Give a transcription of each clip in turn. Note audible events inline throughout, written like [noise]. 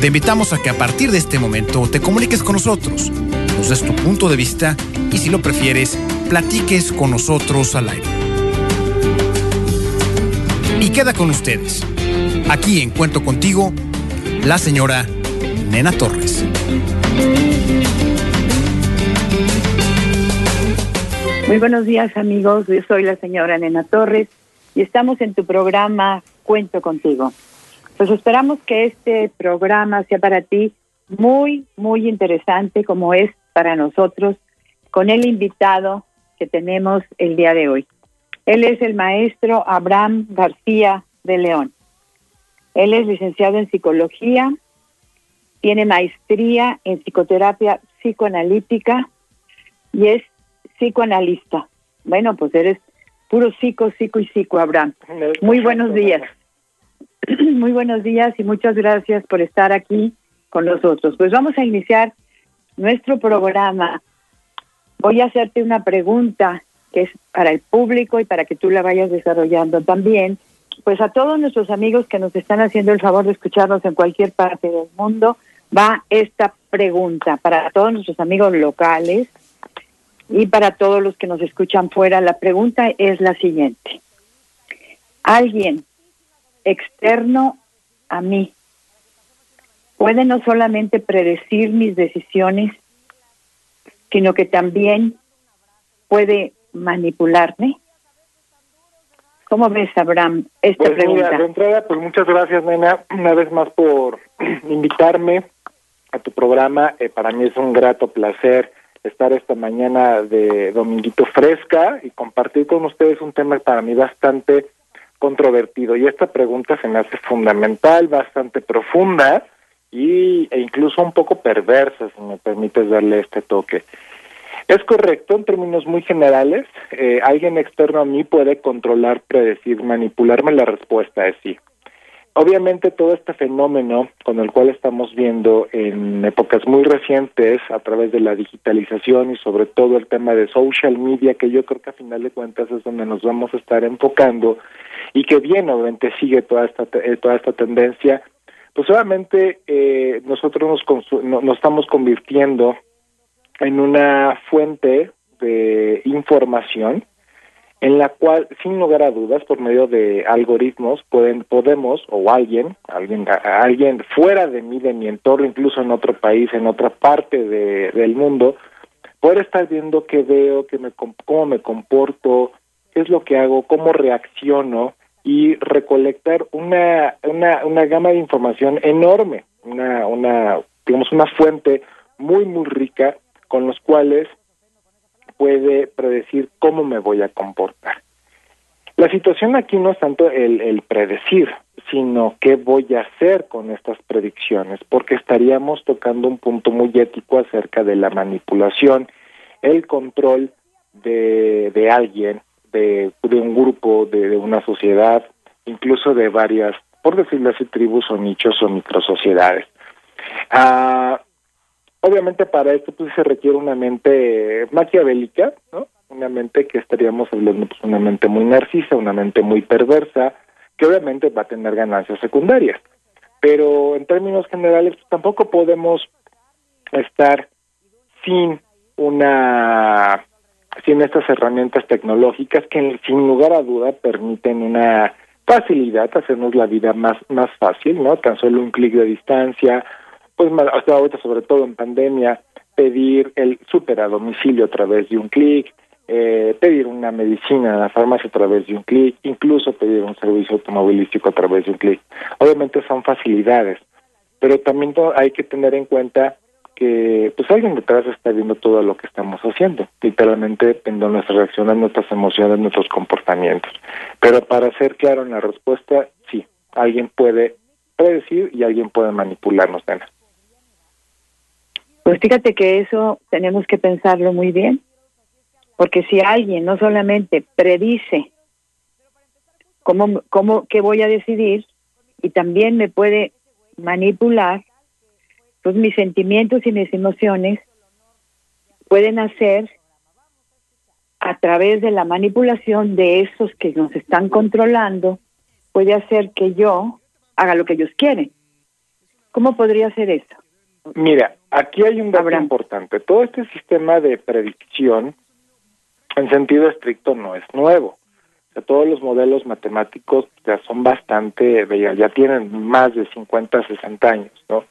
Te invitamos a que a partir de este momento te comuniques con nosotros, nos des tu punto de vista y si lo prefieres, platiques con nosotros al aire. Y queda con ustedes, aquí en Cuento Contigo, la señora Nena Torres. Muy buenos días amigos, yo soy la señora Nena Torres y estamos en tu programa Cuento contigo. Pues esperamos que este programa sea para ti muy, muy interesante como es para nosotros con el invitado que tenemos el día de hoy. Él es el maestro Abraham García de León. Él es licenciado en psicología, tiene maestría en psicoterapia psicoanalítica y es psicoanalista. Bueno, pues eres puro psico, psico y psico, Abraham. Muy buenos días. [clears throat] Muy buenos días y muchas gracias por estar aquí con nosotros. Pues vamos a iniciar nuestro programa. Voy a hacerte una pregunta que es para el público y para que tú la vayas desarrollando también. Pues a todos nuestros amigos que nos están haciendo el favor de escucharnos en cualquier parte del mundo, va esta pregunta para todos nuestros amigos locales y para todos los que nos escuchan fuera. La pregunta es la siguiente. ¿Alguien externo a mí puede no solamente predecir mis decisiones, sino que también puede manipularme? ¿Cómo ves, Abraham, esta pues pregunta? de entrada, pues muchas gracias, nena, una vez más por [clears throat] invitarme a tu programa. Eh, para mí es un grato placer estar esta mañana de Dominguito Fresca y compartir con ustedes un tema para mí bastante controvertido. Y esta pregunta se me hace fundamental, bastante profunda y, e incluso un poco perversa, si me permites darle este toque. Es correcto, en términos muy generales, eh, alguien externo a mí puede controlar, predecir, manipularme, la respuesta es sí. Obviamente todo este fenómeno con el cual estamos viendo en épocas muy recientes a través de la digitalización y sobre todo el tema de social media, que yo creo que a final de cuentas es donde nos vamos a estar enfocando y que bien obviamente sigue toda esta, eh, toda esta tendencia, pues obviamente eh, nosotros nos, nos estamos convirtiendo en una fuente de información en la cual, sin lugar a dudas, por medio de algoritmos, pueden, podemos, o alguien, alguien, alguien fuera de mí, de mi entorno, incluso en otro país, en otra parte de, del mundo, poder estar viendo qué veo, qué me, cómo me comporto, qué es lo que hago, cómo reacciono y recolectar una, una, una gama de información enorme, una, una, digamos, una fuente muy, muy rica con los cuales puede predecir cómo me voy a comportar. La situación aquí no es tanto el, predecir, sino qué voy a hacer con estas predicciones, porque estaríamos tocando un punto muy ético acerca de la manipulación, el control de, de alguien, de, un grupo, de, de una sociedad, incluso de varias, por decirlo así, tribus o nichos o microsociedades. Ah, Obviamente para esto pues se requiere una mente maquiavélica, ¿no? Una mente que estaríamos hablando pues una mente muy narcisa, una mente muy perversa, que obviamente va a tener ganancias secundarias. Pero en términos generales pues, tampoco podemos estar sin una sin estas herramientas tecnológicas que sin lugar a duda permiten una facilidad, hacernos la vida más más fácil, ¿no? Tan solo un clic de distancia, pues hasta ahorita sobre todo en pandemia, pedir el súper a domicilio a través de un clic, eh, pedir una medicina en la farmacia a través de un clic, incluso pedir un servicio automovilístico a través de un clic. Obviamente son facilidades, pero también hay que tener en cuenta que pues alguien detrás está viendo todo lo que estamos haciendo, literalmente viendo nuestras reacciones, nuestras emociones, nuestros comportamientos. Pero para ser claro en la respuesta, sí, alguien puede predecir y alguien puede manipularnos, nena. Pues fíjate que eso tenemos que pensarlo muy bien, porque si alguien no solamente predice cómo, cómo, qué voy a decidir y también me puede manipular, pues mis sentimientos y mis emociones pueden hacer a través de la manipulación de esos que nos están controlando, puede hacer que yo haga lo que ellos quieren. ¿Cómo podría ser eso? Mira, aquí hay un dato importante. Todo este sistema de predicción, en sentido estricto, no es nuevo. O sea, todos los modelos matemáticos ya son bastante, ya tienen más de 50, 60 años, ¿no?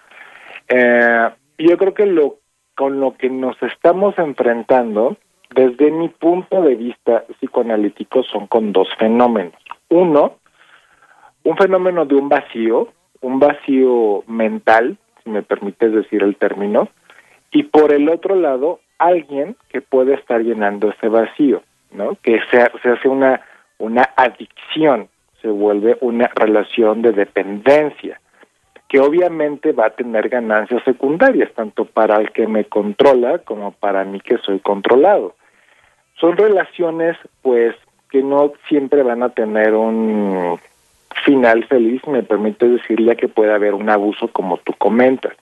Eh, yo creo que lo con lo que nos estamos enfrentando, desde mi punto de vista psicoanalítico, son con dos fenómenos. Uno, un fenómeno de un vacío, un vacío mental, si me permites decir el término, y por el otro lado, alguien que puede estar llenando ese vacío, ¿no? Que se, se hace una, una adicción, se vuelve una relación de dependencia que obviamente va a tener ganancias secundarias, tanto para el que me controla como para mí que soy controlado. Son relaciones, pues, que no siempre van a tener un final feliz, me permite decirle que puede haber un abuso como tú comentas.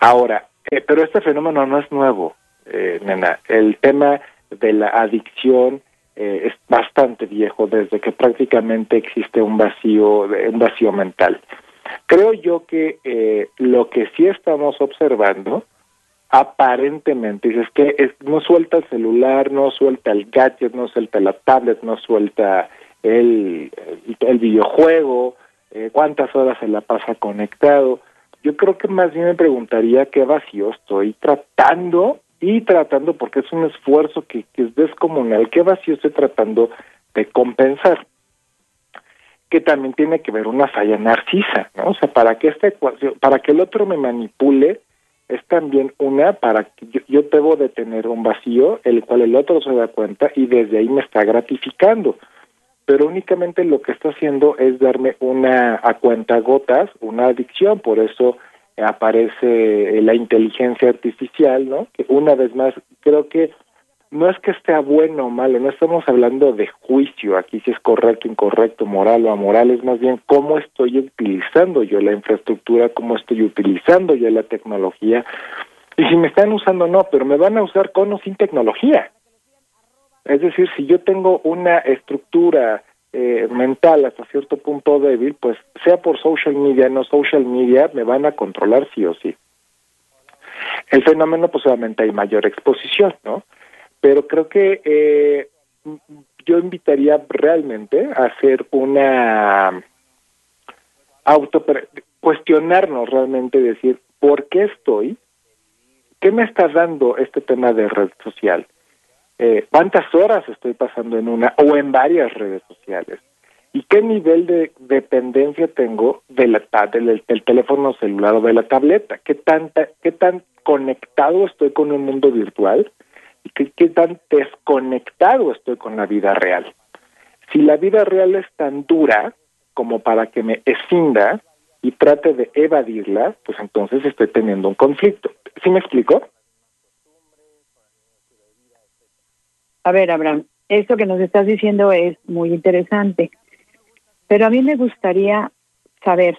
Ahora, eh, pero este fenómeno no es nuevo, eh, nena. El tema de la adicción eh, es bastante viejo desde que prácticamente existe un vacío, un vacío mental. Creo yo que eh, lo que sí estamos observando, aparentemente, es que no suelta el celular, no suelta el gadget, no suelta la tablet, no suelta el, el, videojuego, eh, cuántas horas se la pasa conectado. Yo creo que más bien me preguntaría qué vacío estoy tratando y tratando, porque es un esfuerzo que, que es descomunal, qué vacío estoy tratando de compensar que también tiene que ver una falla narcisa, ¿no? O sea, para que esta ecuación, para que el otro me manipule, es también una para que yo, yo debo de tener un vacío, el cual el otro se da cuenta y desde ahí me está gratificando. Pero únicamente lo que está haciendo es darme una a cuenta gotas, una adicción, por eso aparece la inteligencia artificial, ¿no? Que una vez más creo que no es que esté bueno o malo, no estamos hablando de juicio, aquí si es correcto, incorrecto, moral o amoral, es más bien cómo estoy utilizando yo la infraestructura, cómo estoy utilizando yo la tecnología, y si me están usando no, pero me van a usar con o sin tecnología. Es decir, si yo tengo una estructura eh, mental hasta cierto punto débil, pues sea por social media, no social media, me van a controlar sí o sí. El fenómeno, pues obviamente hay mayor exposición, ¿no? pero creo que eh, yo invitaría realmente a hacer una auto cuestionarnos realmente decir por qué estoy qué me está dando este tema de red social eh, cuántas horas estoy pasando en una o en varias redes sociales y qué nivel de dependencia tengo del, del teléfono celular o de la tableta qué tanta qué tan conectado estoy con un mundo virtual qué, tan desconectado estoy con la vida real. Si la vida real es tan dura como para que me escinda y trate de evadirla, pues entonces estoy teniendo un conflicto. ¿Sí me explico? A ver, Abraham, esto que nos estás diciendo es muy interesante, pero a mí me gustaría saber,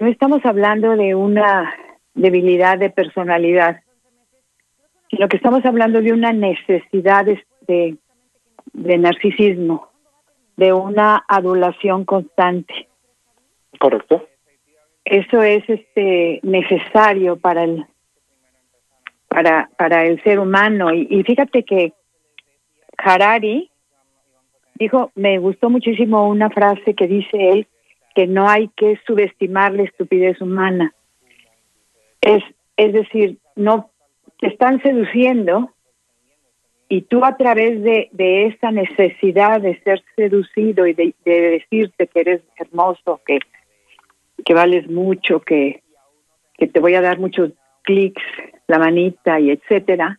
no estamos hablando de una debilidad de personalidad, sino que estamos hablando de una necesidad de, de narcisismo, de una adulación constante. Correcto. Eso es este necesario para el para para el ser humano y, y fíjate que Harari dijo, me gustó muchísimo una frase que dice él que no hay que subestimar la estupidez humana. Es es decir, no te están seduciendo y tú a través de, de esa necesidad de ser seducido y de, decirte que eres hermoso, que, que vales mucho, que, que te voy a dar muchos clics, la manita y etcétera,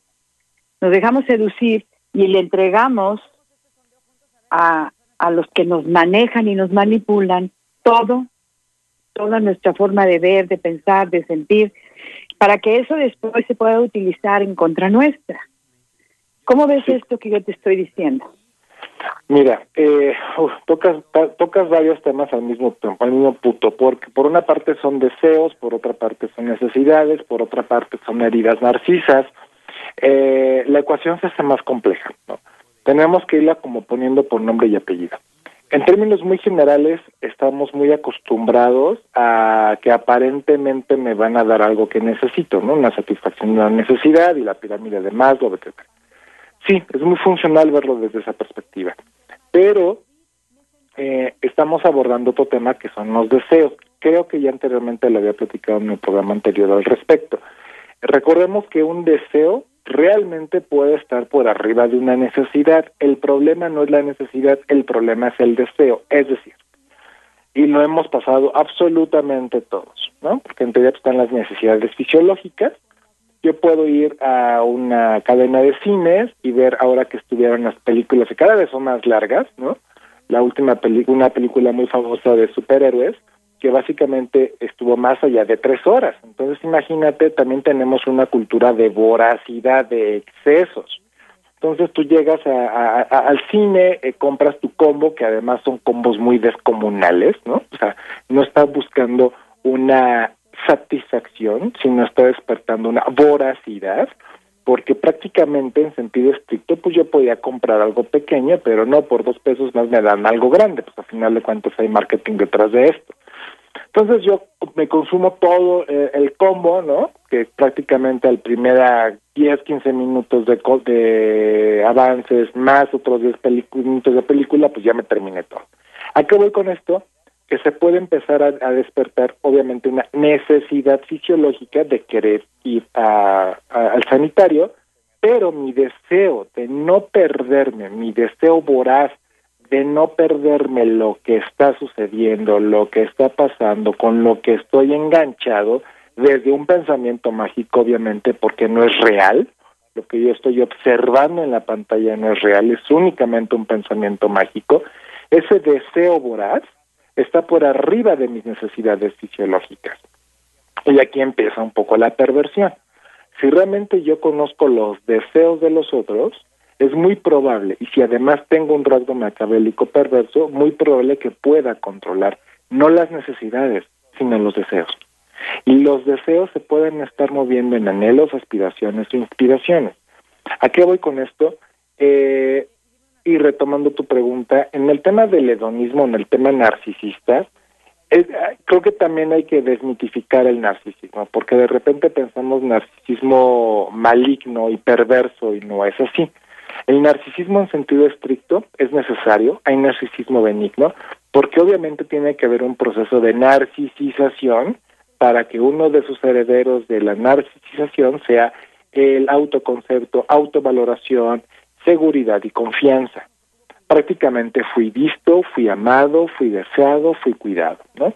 nos dejamos seducir y le entregamos a, a los que nos manejan y nos manipulan todo, toda nuestra forma de ver, de pensar, de sentir, para que eso después se pueda utilizar en contra nuestra. ¿Cómo ves esto que yo te estoy diciendo? Mira, eh, tocas, tocas varios temas al mismo tiempo, al mismo punto, porque por una parte son deseos, por otra parte son necesidades, por otra parte son heridas narcisas. Eh, la ecuación se hace más compleja, ¿no? Tenemos que irla como poniendo por nombre y apellido. En términos muy generales, estamos muy acostumbrados a que aparentemente me van a dar algo que necesito, ¿no? Una satisfacción de una necesidad y la pirámide de Maslow, etc. Sí, es muy funcional verlo desde esa perspectiva, pero eh, estamos abordando otro tema que son los deseos. Creo que ya anteriormente lo había platicado en el programa anterior al respecto. Recordemos que un deseo realmente puede estar por arriba de una necesidad. El problema no es la necesidad, el problema es el deseo. Es decir, y lo hemos pasado absolutamente todos, ¿no? Porque en teoría están las necesidades fisiológicas. Yo puedo ir a una cadena de cines y ver ahora que estuvieron las películas que cada vez son más largas, ¿no? La última película, una película muy famosa de superhéroes, que básicamente estuvo más allá de tres horas. Entonces, imagínate, también tenemos una cultura de voracidad, de excesos. Entonces tú llegas a, al cine, eh, compras tu combo, que además son combos muy descomunales, ¿no? O sea, no estás buscando una satisfacción, sino está despertando una voracidad, porque prácticamente en sentido estricto, pues yo podía comprar algo pequeño, pero no por dos pesos más me dan algo grande, pues al final de cuentas hay marketing detrás de esto. Entonces yo me consumo todo eh, el combo, ¿no? Que prácticamente al primera 10, 15 minutos de, de avances, más otros 10 minutos de película, pues ya me terminé todo. ¿A qué voy con esto? Que se puede empezar a, despertar, obviamente, una necesidad fisiológica de querer ir al sanitario, pero mi deseo de no perderme, mi deseo voraz de no perderme lo que está sucediendo, lo que está pasando, con lo que estoy enganchado, desde un pensamiento mágico, obviamente, porque no es real, lo que yo estoy observando en la pantalla no es real, es únicamente un pensamiento mágico, ese deseo voraz está por arriba de mis necesidades fisiológicas. Y aquí empieza un poco la perversión. Si realmente yo conozco los deseos de los otros, es muy probable, y si además tengo un rasgo macabélico perverso, muy probable que pueda controlar no las necesidades, sino los deseos. Y los deseos se pueden estar moviendo en anhelos, aspiraciones o inspiraciones. ¿A qué voy con esto? Eh, y retomando tu pregunta, en el tema del hedonismo, en el tema narcisista, creo que también hay que desmitificar el narcisismo, porque de repente pensamos narcisismo maligno y perverso y no es así. El narcisismo en sentido estricto es necesario, hay narcisismo benigno, porque obviamente tiene que haber un proceso de narcisización para que uno de sus herederos de la narcisización sea el autoconcepto, autovaloración, seguridad y confianza. Prácticamente fui visto, fui amado, fui deseado, fui cuidado, ¿no?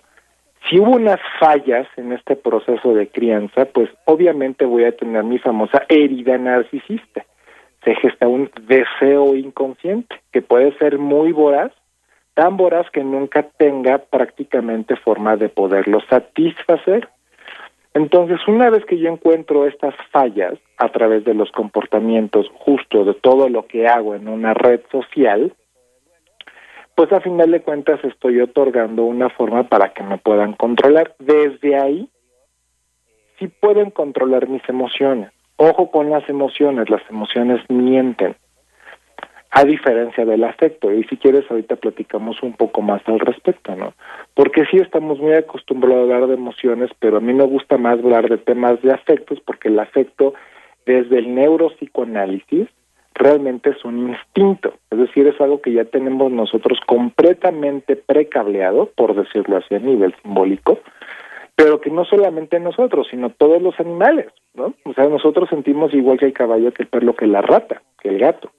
Si hubo unas fallas en este proceso de crianza, pues obviamente voy a tener mi famosa herida narcisista se gesta un deseo inconsciente que puede ser muy voraz, tan voraz que nunca tenga prácticamente forma de poderlo satisfacer. Entonces, una vez que yo encuentro estas fallas a través de los comportamientos justo de todo lo que hago en una red social, pues a final de cuentas estoy otorgando una forma para que me puedan controlar. Desde ahí, sí pueden controlar mis emociones. Ojo con las emociones, las emociones mienten, a diferencia del afecto. Y si quieres, ahorita platicamos un poco más al respecto, ¿no? Porque sí estamos muy acostumbrados a hablar de emociones, pero a mí me gusta más hablar de temas de afectos, porque el afecto, desde el neuropsicoanálisis, realmente es un instinto, es decir, es algo que ya tenemos nosotros completamente precableado, por decirlo así a nivel simbólico, pero que no solamente nosotros, sino todos los animales, ¿no? O sea, nosotros sentimos igual que el caballo, que el perro, que la rata, que el gato,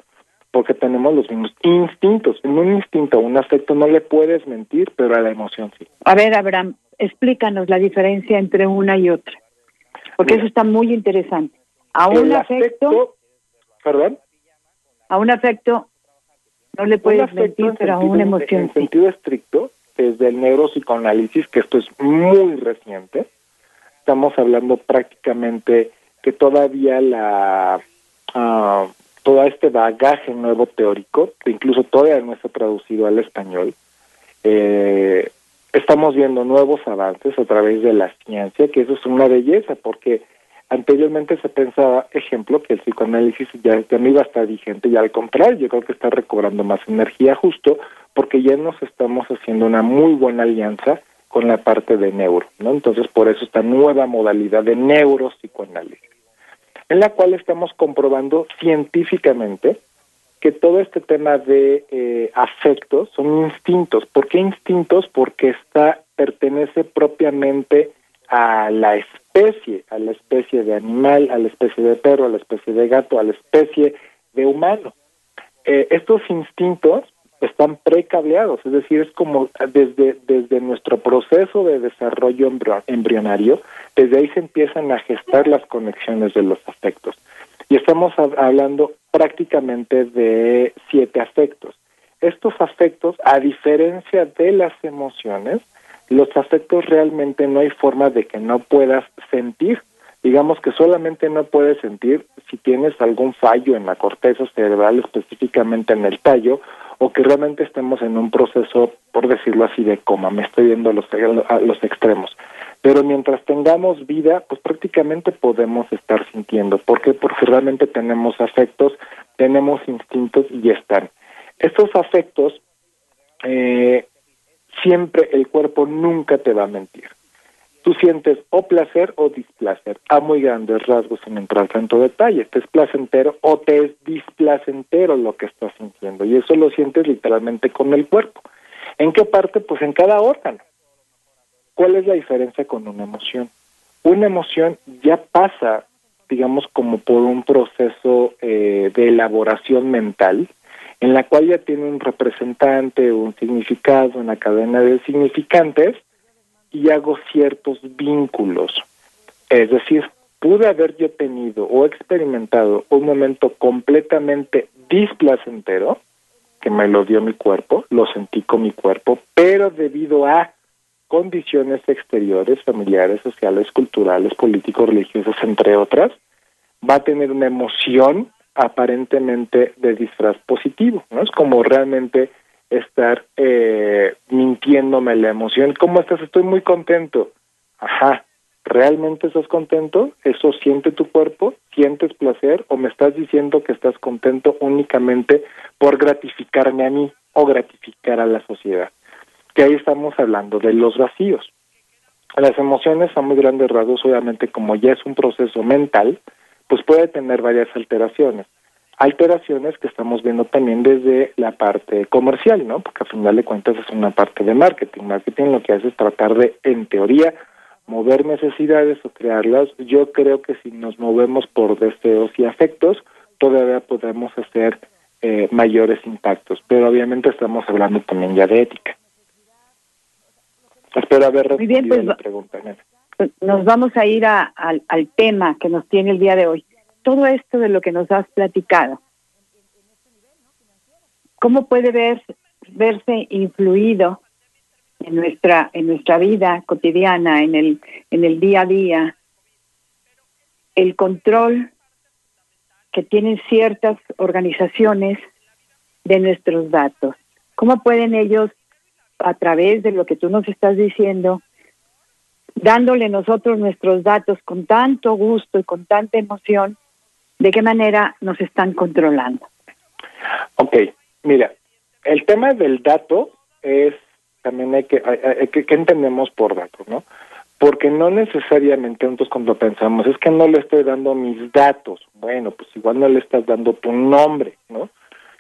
porque tenemos los mismos instintos. En un instinto, un afecto no le puedes mentir, pero a la emoción sí. A ver, Abraham, explícanos la diferencia entre una y otra, porque eso está muy interesante. A un afecto, perdón, a un afecto no le puedes mentir, pero a una emoción en sentido estricto desde el neuropsicoanálisis, que esto es muy reciente, estamos hablando prácticamente que todavía la uh, todo este bagaje nuevo teórico, que incluso todavía no está traducido al español, eh, estamos viendo nuevos avances a través de la ciencia, que eso es una belleza, porque anteriormente se pensaba, ejemplo, que el psicoanálisis ya, ya no iba a estar vigente, y al contrario, yo creo que está recobrando más energía justo porque ya nos estamos haciendo una muy buena alianza con la parte de neuro, ¿no? Entonces, por eso esta nueva modalidad de neuropsicoanálisis, en la cual estamos comprobando científicamente que todo este tema de eh, afectos son instintos. ¿Por qué instintos? Porque está pertenece propiamente a la especie, a la especie de animal, a la especie de perro, a la especie de gato, a la especie de humano. Eh, estos instintos están precableados, es decir, es como desde, desde nuestro proceso de desarrollo embrionario, desde ahí se empiezan a gestar las conexiones de los afectos. Y estamos hablando prácticamente de siete afectos. Estos afectos, a diferencia de las emociones, los afectos realmente no hay forma de que no puedas sentir. Digamos que solamente no puedes sentir si tienes algún fallo en la corteza cerebral, específicamente en el tallo, o que realmente estemos en un proceso, por decirlo así, de coma. Me estoy viendo a los extremos. Pero mientras tengamos vida, pues prácticamente podemos estar sintiendo. ¿Por qué? Porque realmente tenemos afectos, tenemos instintos y están. Estos afectos, eh, siempre el cuerpo nunca te va a mentir. Tú sientes o placer o displacer, a muy grandes rasgos sin entrar tanto detalle. Te es placentero o te es displacentero lo que estás sintiendo. Y eso lo sientes literalmente con el cuerpo. ¿En qué parte? Pues en cada órgano. ¿Cuál es la diferencia con una emoción? Una emoción ya pasa, digamos, como por un proceso eh, de elaboración mental, en la cual ya tiene un representante, un significado, una cadena de significantes, y hago ciertos vínculos. Es decir, pude haber yo tenido o experimentado un momento completamente displacentero, que me lo dio mi cuerpo, lo sentí con mi cuerpo, pero debido a condiciones exteriores, familiares, sociales, culturales, políticos, religiosas, entre otras, va a tener una emoción aparentemente de disfraz positivo, ¿no? Es como realmente estar eh, mintiéndome la emoción. ¿Cómo estás? Estoy muy contento. Ajá, ¿realmente estás contento? ¿Eso siente tu cuerpo? ¿Sientes placer? ¿O me estás diciendo que estás contento únicamente por gratificarme a mí o gratificar a la sociedad? Que ahí estamos hablando de los vacíos. Las emociones a muy grandes rasgos, obviamente, como ya es un proceso mental, pues puede tener varias alteraciones. Alteraciones que estamos viendo también desde la parte comercial, ¿no? Porque a final de cuentas es una parte de marketing. Marketing lo que hace es tratar de, en teoría, mover necesidades o crearlas. Yo creo que si nos movemos por deseos y afectos, todavía podemos hacer eh, mayores impactos. Pero obviamente estamos hablando también ya de ética. Espero haber respondido pues, la pregunta nos vamos a ir al, tema que nos tiene el día de hoy. Todo esto de lo que nos has platicado, ¿cómo puede ver, verse influido en nuestra en nuestra vida cotidiana, en el en el día a día, el control que tienen ciertas organizaciones de nuestros datos? ¿Cómo pueden ellos, a través de lo que tú nos estás diciendo, dándole nosotros nuestros datos con tanto gusto y con tanta emoción, de qué manera nos están controlando. Ok, mira, el tema del dato es, también hay que, hay, que, ¿qué entendemos por dato, no? Porque no necesariamente nosotros cuando pensamos, es que no le estoy dando mis datos, bueno, pues igual no le estás dando tu nombre, ¿no?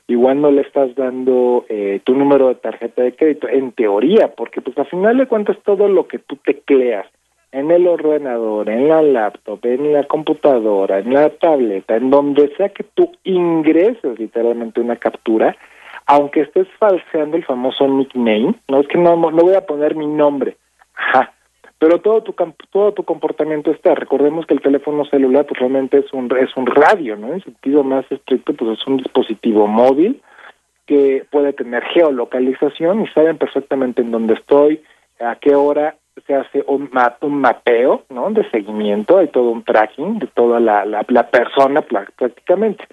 igual no le estás dando eh, tu número de tarjeta de crédito, en teoría, porque pues al final de cuentas todo lo que tú tecleas en el ordenador, en la laptop, en la computadora, en la tableta, en donde sea que tú ingreses literalmente una captura, aunque estés falseando el famoso nickname, no es que no, no voy a poner mi nombre, ajá, pero todo tu todo tu comportamiento está. Recordemos que el teléfono celular pues realmente es un es un radio, ¿no? En sentido más estricto pues es un dispositivo móvil que puede tener geolocalización y saben perfectamente en dónde estoy, a qué hora se hace un, un mapeo, ¿no? De seguimiento, hay todo un tracking de toda la, la, la persona prácticamente.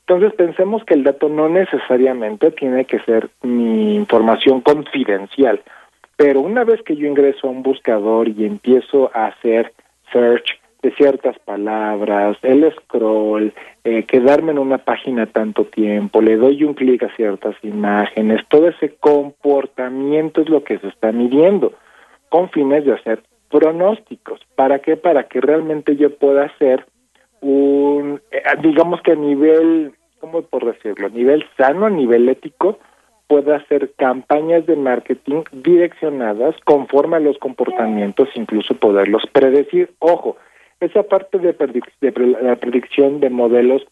Entonces pensemos que el dato no necesariamente tiene que ser mi información confidencial, pero una vez que yo ingreso a un buscador y empiezo a hacer search de ciertas palabras, el scroll, eh, quedarme en una página tanto tiempo, le doy un clic a ciertas imágenes, todo ese comportamiento es lo que se está midiendo con fines de hacer pronósticos. ¿Para qué? Para que realmente yo pueda hacer un, eh, digamos que a nivel, ¿cómo por decirlo? A nivel sano, a nivel ético, pueda hacer campañas de marketing direccionadas conforme a los comportamientos, incluso poderlos predecir. Ojo, esa parte de, la predicción de modelos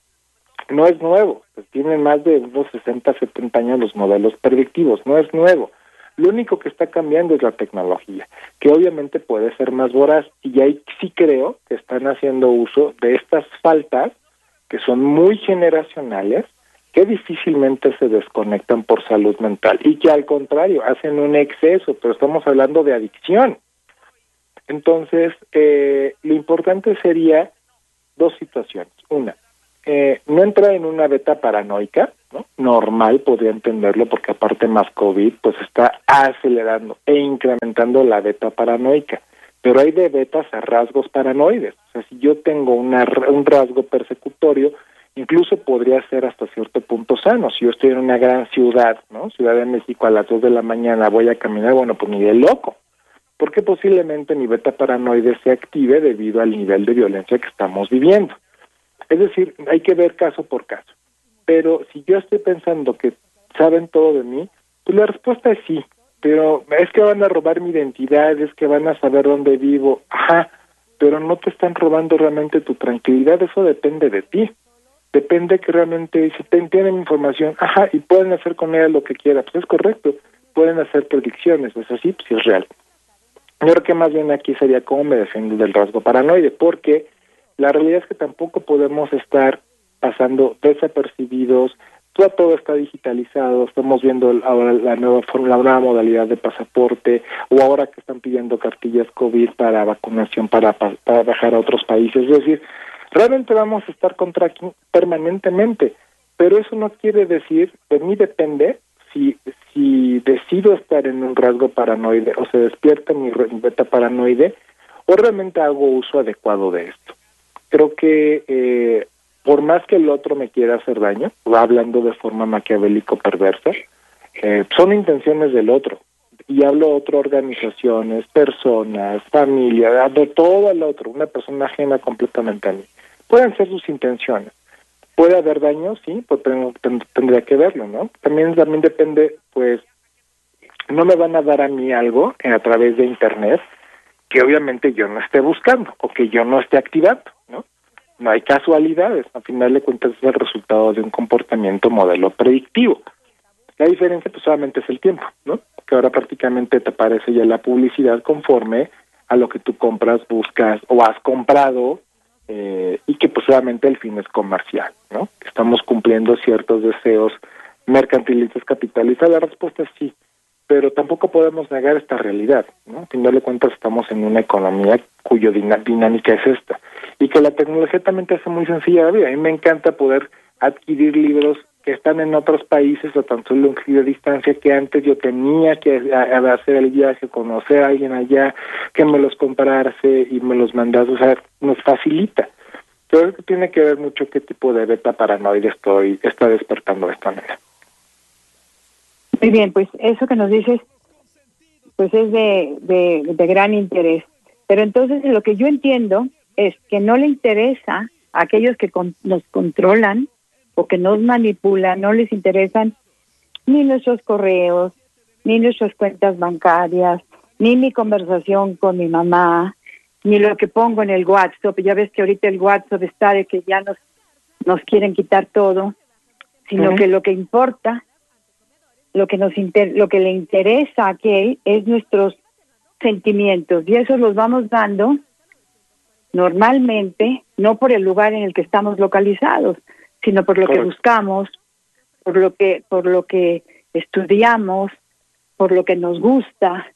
no es nuevo, pues tienen más de unos 60, 70 años los modelos predictivos, no es nuevo. Lo único que está cambiando es la tecnología, que obviamente puede ser más voraz y ahí sí creo que están haciendo uso de estas faltas que son muy generacionales, que difícilmente se desconectan por salud mental y que al contrario hacen un exceso, pero estamos hablando de adicción. Entonces, eh, lo importante sería dos situaciones. Una, eh, no entra en una beta paranoica, ¿no? normal, podría entenderlo, porque aparte más COVID, pues está acelerando e incrementando la beta paranoica. Pero hay de betas a rasgos paranoides. O sea, si yo tengo un rasgo persecutorio, incluso podría ser hasta cierto punto sano. Si yo estoy en una gran ciudad, ¿no? Ciudad de México a las dos de la mañana voy a caminar, bueno, pues ni de loco. Porque posiblemente mi beta paranoide se active debido al nivel de violencia que estamos viviendo. Es decir, hay que ver caso por caso. Pero si yo estoy pensando que saben todo de mí, pues la respuesta es sí. Pero es que van a robar mi identidad, es que van a saber dónde vivo. Ajá, pero no te están robando realmente tu tranquilidad, eso depende de ti. Depende que realmente, si te tienen información, ajá, y pueden hacer con ella lo que quieran, pues es correcto. Pueden hacer predicciones, es así, pues es real. Yo creo que más bien aquí sería cómo me defiendo del rasgo paranoide, porque la realidad es que tampoco podemos estar pasando desapercibidos, todo, todo está digitalizado, estamos viendo ahora la nueva forma, la nueva modalidad de pasaporte, o ahora que están pidiendo cartillas COVID para vacunación para, para viajar a otros países, es decir, realmente vamos a estar con tracking permanentemente, pero eso no quiere decir, de mí depende si, si decido estar en un rasgo paranoide o se despierta mi beta paranoide, o realmente hago uso adecuado de esto creo que eh, por más que el otro me quiera hacer daño, va hablando de forma maquiavélico perversa, eh, son intenciones del otro. Y hablo de organizaciones, personas, familia, de todo el otro, una persona ajena completamente a mí. Pueden ser sus intenciones. ¿Puede haber daño? Sí, pues tendría que verlo, ¿no? También, también depende, pues, no me van a dar a mí algo a través de Internet que obviamente yo no esté buscando o que yo no esté activando, ¿no? Hay casualidades, al final de cuentas es el resultado de un comportamiento modelo predictivo. La diferencia pues solamente es el tiempo, ¿no? Que ahora prácticamente te aparece ya la publicidad conforme a lo que tú compras, buscas o has comprado eh, y que pues solamente el fin es comercial, ¿no? Estamos cumpliendo ciertos deseos mercantilistas capitalistas. La respuesta es sí pero tampoco podemos negar esta realidad, ¿no? A fin de cuentas estamos en una economía cuyo dinámica es esta y que la tecnología también te hace muy sencilla la vida. A mí me encanta poder adquirir libros que están en otros países a tan solo de distancia que antes yo tenía que hacer el viaje, conocer a alguien allá, que me los comprarse y me los mandase, o sea, nos facilita. Pero eso tiene que ver mucho qué tipo de beta paranoide estoy, está despertando esta manera. Muy bien, pues eso que nos dices, pues es de, de, gran interés. Pero entonces lo que yo entiendo es que no le interesa a aquellos que nos controlan o que nos manipulan, no les interesan ni nuestros correos, ni nuestras cuentas bancarias, ni mi conversación con mi mamá, ni lo que pongo en el WhatsApp. Ya ves que ahorita el WhatsApp está de que ya nos, nos quieren quitar todo, sino que lo que importa lo que nos lo que le interesa a aquel es nuestros sentimientos y eso los vamos dando normalmente no por el lugar en el que estamos localizados, sino por lo que buscamos, por lo que por lo que estudiamos, por lo que nos gusta.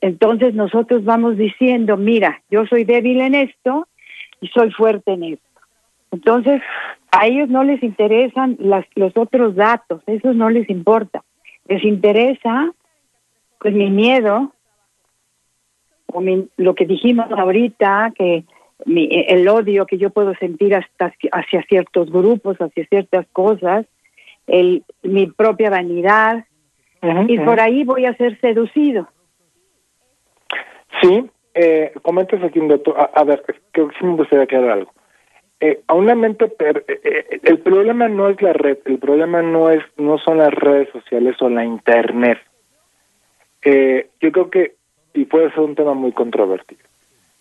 entonces nosotros vamos diciendo, mira, yo soy débil en esto y soy fuerte en esto. Entonces, a ellos no les interesan las, los otros datos, eso no les importa. Les interesa, pues, mi miedo, o lo que dijimos ahorita, que el odio que yo puedo sentir hasta hacia ciertos grupos, hacia ciertas cosas, el, mi propia vanidad, y por ahí voy a ser seducido. Sí, eh, comentas aquí un dato, a, ver, creo que sí me gustaría aclarar algo. Eh, a una mente, per, eh, eh, el problema no es la red, el problema no es no son las redes sociales o la internet. Eh, yo creo que, y puede ser un tema muy controvertido,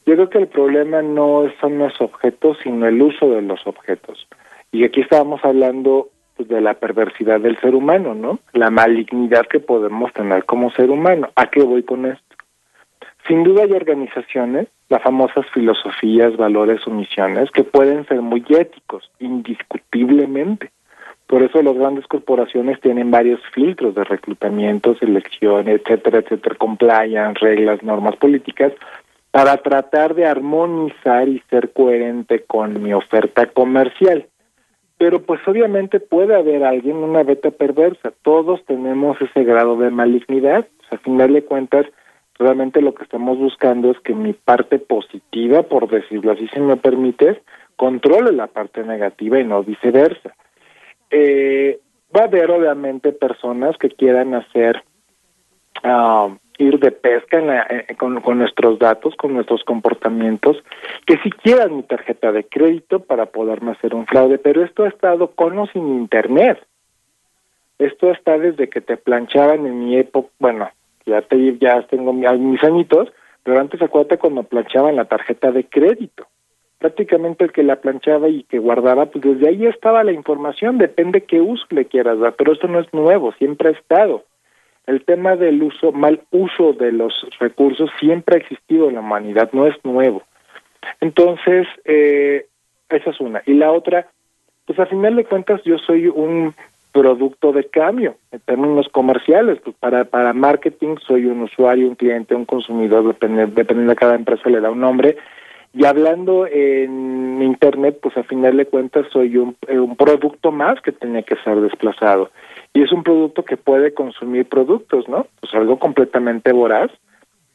yo creo que el problema no son los objetos, sino el uso de los objetos. Y aquí estábamos hablando pues, de la perversidad del ser humano, ¿no? La malignidad que podemos tener como ser humano. ¿A qué voy con esto? Sin duda hay organizaciones, las famosas filosofías, valores o misiones, que pueden ser muy éticos, indiscutiblemente. Por eso las grandes corporaciones tienen varios filtros de reclutamiento, selección, etcétera, etcétera, compliance, reglas, normas políticas, para tratar de armonizar y ser coherente con mi oferta comercial. Pero pues obviamente puede haber alguien, una beta perversa. Todos tenemos ese grado de malignidad. a final de cuentas, realmente lo que estamos buscando es que mi parte positiva, por decirlo así, si me permites, controle la parte negativa y no viceversa. Eh, va a haber obviamente personas que quieran hacer uh, ir de pesca en la, eh, con, con, nuestros datos, con nuestros comportamientos, que si quieran mi tarjeta de crédito para poderme hacer un fraude, pero esto ha estado con o sin internet. Esto está desde que te planchaban en mi época, bueno, ya te ya tengo mis añitos, pero antes acuérdate cuando planchaban la tarjeta de crédito. Prácticamente el que la planchaba y que guardaba, pues desde ahí estaba la información, depende qué uso le quieras dar, pero esto no es nuevo, siempre ha estado el tema del uso, mal uso de los recursos siempre ha existido en la humanidad, no es nuevo. Entonces, eh, esa es una. Y la otra, pues a final de cuentas yo soy un producto de cambio en términos comerciales. Pues para, para marketing soy un usuario, un cliente, un consumidor, depende, dependiendo de cada empresa le da un nombre. Y hablando en Internet, pues a final de cuentas soy un, un producto más que tiene que ser desplazado y es un producto que puede consumir productos, ¿no? Pues algo completamente voraz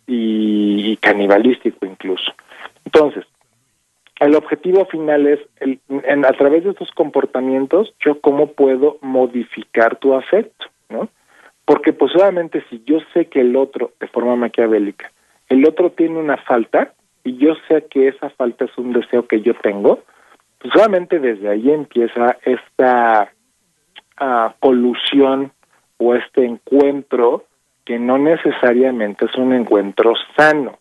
y, canibalístico incluso. Entonces, el objetivo final es, el, en, a través de estos comportamientos, yo cómo puedo modificar tu afecto, ¿no? Porque pues obviamente si yo sé que el otro, de forma maquiavélica, el otro tiene una falta y yo sé que esa falta es un deseo que yo tengo, pues solamente desde ahí empieza esta colusión o este encuentro que no necesariamente es un encuentro sano.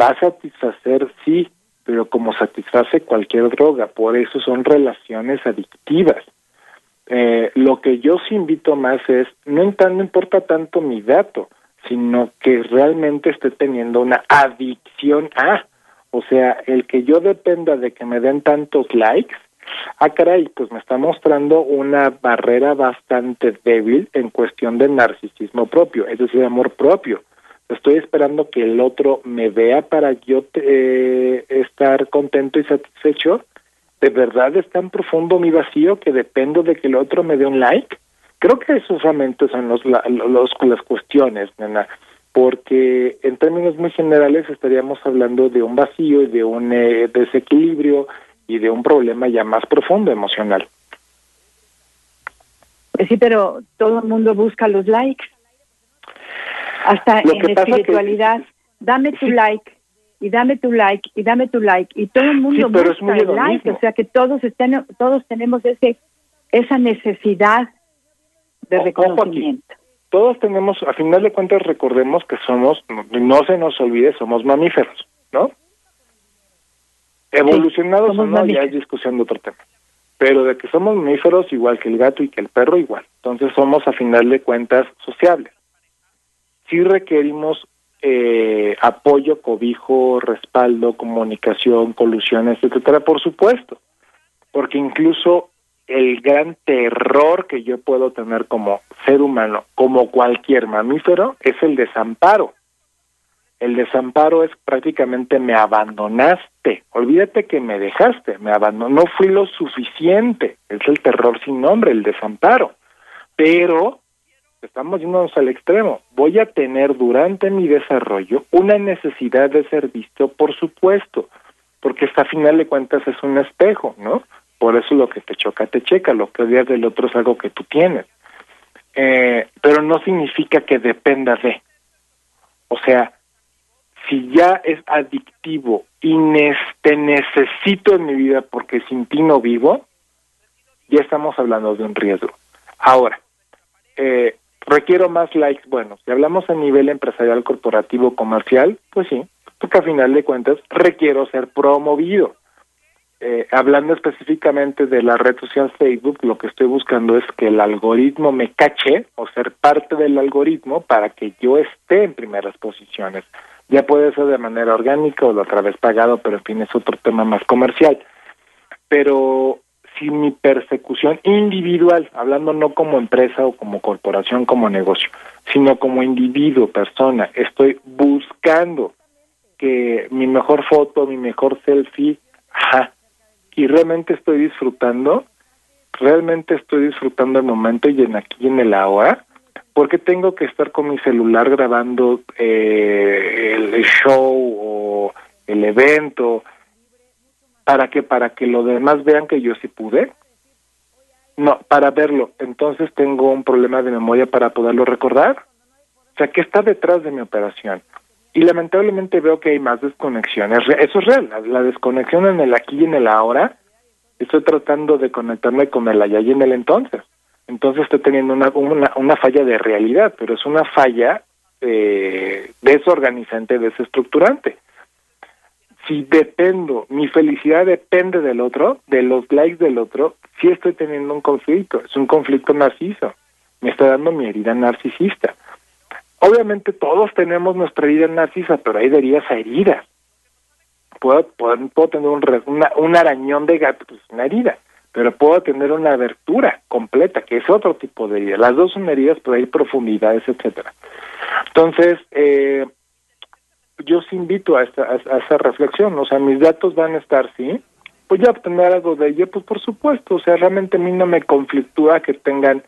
Va a satisfacer, sí, pero como satisface cualquier droga, por eso son relaciones adictivas. Eh, lo que yo sí invito más es, no, no importa tanto mi dato, sino que realmente esté teniendo una adicción a, o sea, el que yo dependa de que me den tantos likes, ah, caray, pues me está mostrando una barrera bastante débil en cuestión de narcisismo propio, es decir, amor propio. Estoy esperando que el otro me vea para yo eh, estar contento y satisfecho. ¿De verdad es tan profundo mi vacío que dependo de que el otro me dé un like? Creo que esos realmente son los, los, las cuestiones, nena porque en términos muy generales estaríamos hablando de un vacío y de un eh, desequilibrio y de un problema ya más profundo emocional. Pues sí, pero todo el mundo busca los likes. Hasta en espiritualidad, dame tu like y dame tu like y dame tu like y todo el mundo busca el like, o sea que todos estén, todos tenemos ese esa necesidad de reconocimiento. Todos tenemos, a final de cuentas recordemos que somos, no se nos olvide, somos mamíferos, ¿no? Evolucionados o no, ya es discusión de otro tema. Pero de que somos mamíferos igual que el gato y que el perro igual. Entonces somos a final de cuentas sociables. Si requerimos eh, apoyo, cobijo, respaldo, comunicación, colusiones, etcétera, por supuesto. Porque incluso el gran terror que yo puedo tener como ser humano, como cualquier mamífero, es el desamparo. El desamparo es prácticamente me abandonaste. Olvídate que me dejaste, me abandonó, no fui lo suficiente. Es el terror sin nombre, el desamparo. Pero estamos yéndonos al extremo. Voy a tener durante mi desarrollo una necesidad de ser visto, por supuesto, porque esta final de cuentas es un espejo, ¿no? Por eso lo que te choca, te checa, lo que odias del otro es algo que tú tienes. Eh, pero no significa que dependa de. O sea, si ya es adictivo y te necesito en mi vida porque sin ti no vivo, ya estamos hablando de un riesgo. Ahora, eh, requiero más likes. Bueno, si hablamos a nivel empresarial, corporativo, comercial, pues sí, porque a final de cuentas requiero ser promovido. Eh, hablando específicamente de la red social Facebook, lo que estoy buscando es que el algoritmo me cache o ser parte del algoritmo para que yo esté en primeras posiciones. Ya puede ser de manera orgánica o a través pagado, pero en fin, es otro tema más comercial. Pero si mi persecución individual, hablando no como empresa o como corporación, como negocio, sino como individuo, persona, estoy buscando que mi mejor foto, mi mejor selfie, y realmente estoy disfrutando, realmente estoy disfrutando el momento y en aquí en el ahora, porque tengo que estar con mi celular grabando eh, el show o el evento para que para que los demás vean que yo sí pude no para verlo entonces tengo un problema de memoria para poderlo recordar o sea qué está detrás de mi operación y lamentablemente veo que hay más desconexiones. Eso es real, la, desconexión en el aquí y en el ahora. Estoy tratando de conectarme con el allá y en el entonces. Entonces estoy teniendo una, una, falla de realidad, pero es una falla eh, desorganizante, desestructurante. Si dependo, mi felicidad depende del otro, de los likes del otro, sí estoy teniendo un conflicto, es un conflicto narciso. Me está dando mi herida narcisista. Obviamente todos tenemos nuestra herida narcisa, pero hay heridas a heridas. Puedo, puedo, tener un, un arañón de gato, pues una herida, pero puedo tener una abertura completa, que es otro tipo de herida. Las dos son heridas, pero hay profundidades, etcétera. Entonces, eh, yo os invito a, esta, a, esa reflexión, o sea, mis datos van a estar, ¿sí? Voy a obtener algo de ello, pues por supuesto, o sea, realmente a mí no me conflictúa que tengan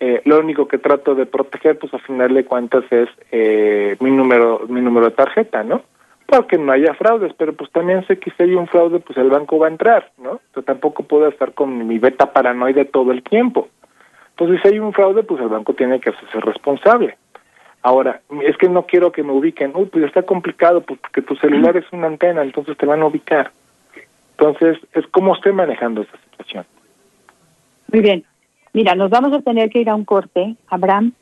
eh, lo único que trato de proteger, pues a final de cuentas es eh, mi número mi número de tarjeta, ¿no? Porque no haya fraudes, pero pues también sé que si hay un fraude, pues el banco va a entrar, ¿no? Yo tampoco puedo estar con mi beta paranoide todo el tiempo. Entonces, si hay un fraude, pues el banco tiene que hacerse responsable. Ahora, es que no quiero que me ubiquen. Uy, pues está complicado, pues, porque tu celular es una antena, entonces te van a ubicar. Entonces, es como estoy manejando esta situación. Muy bien. Mira, nos vamos a tener que ir a un corte, Abraham,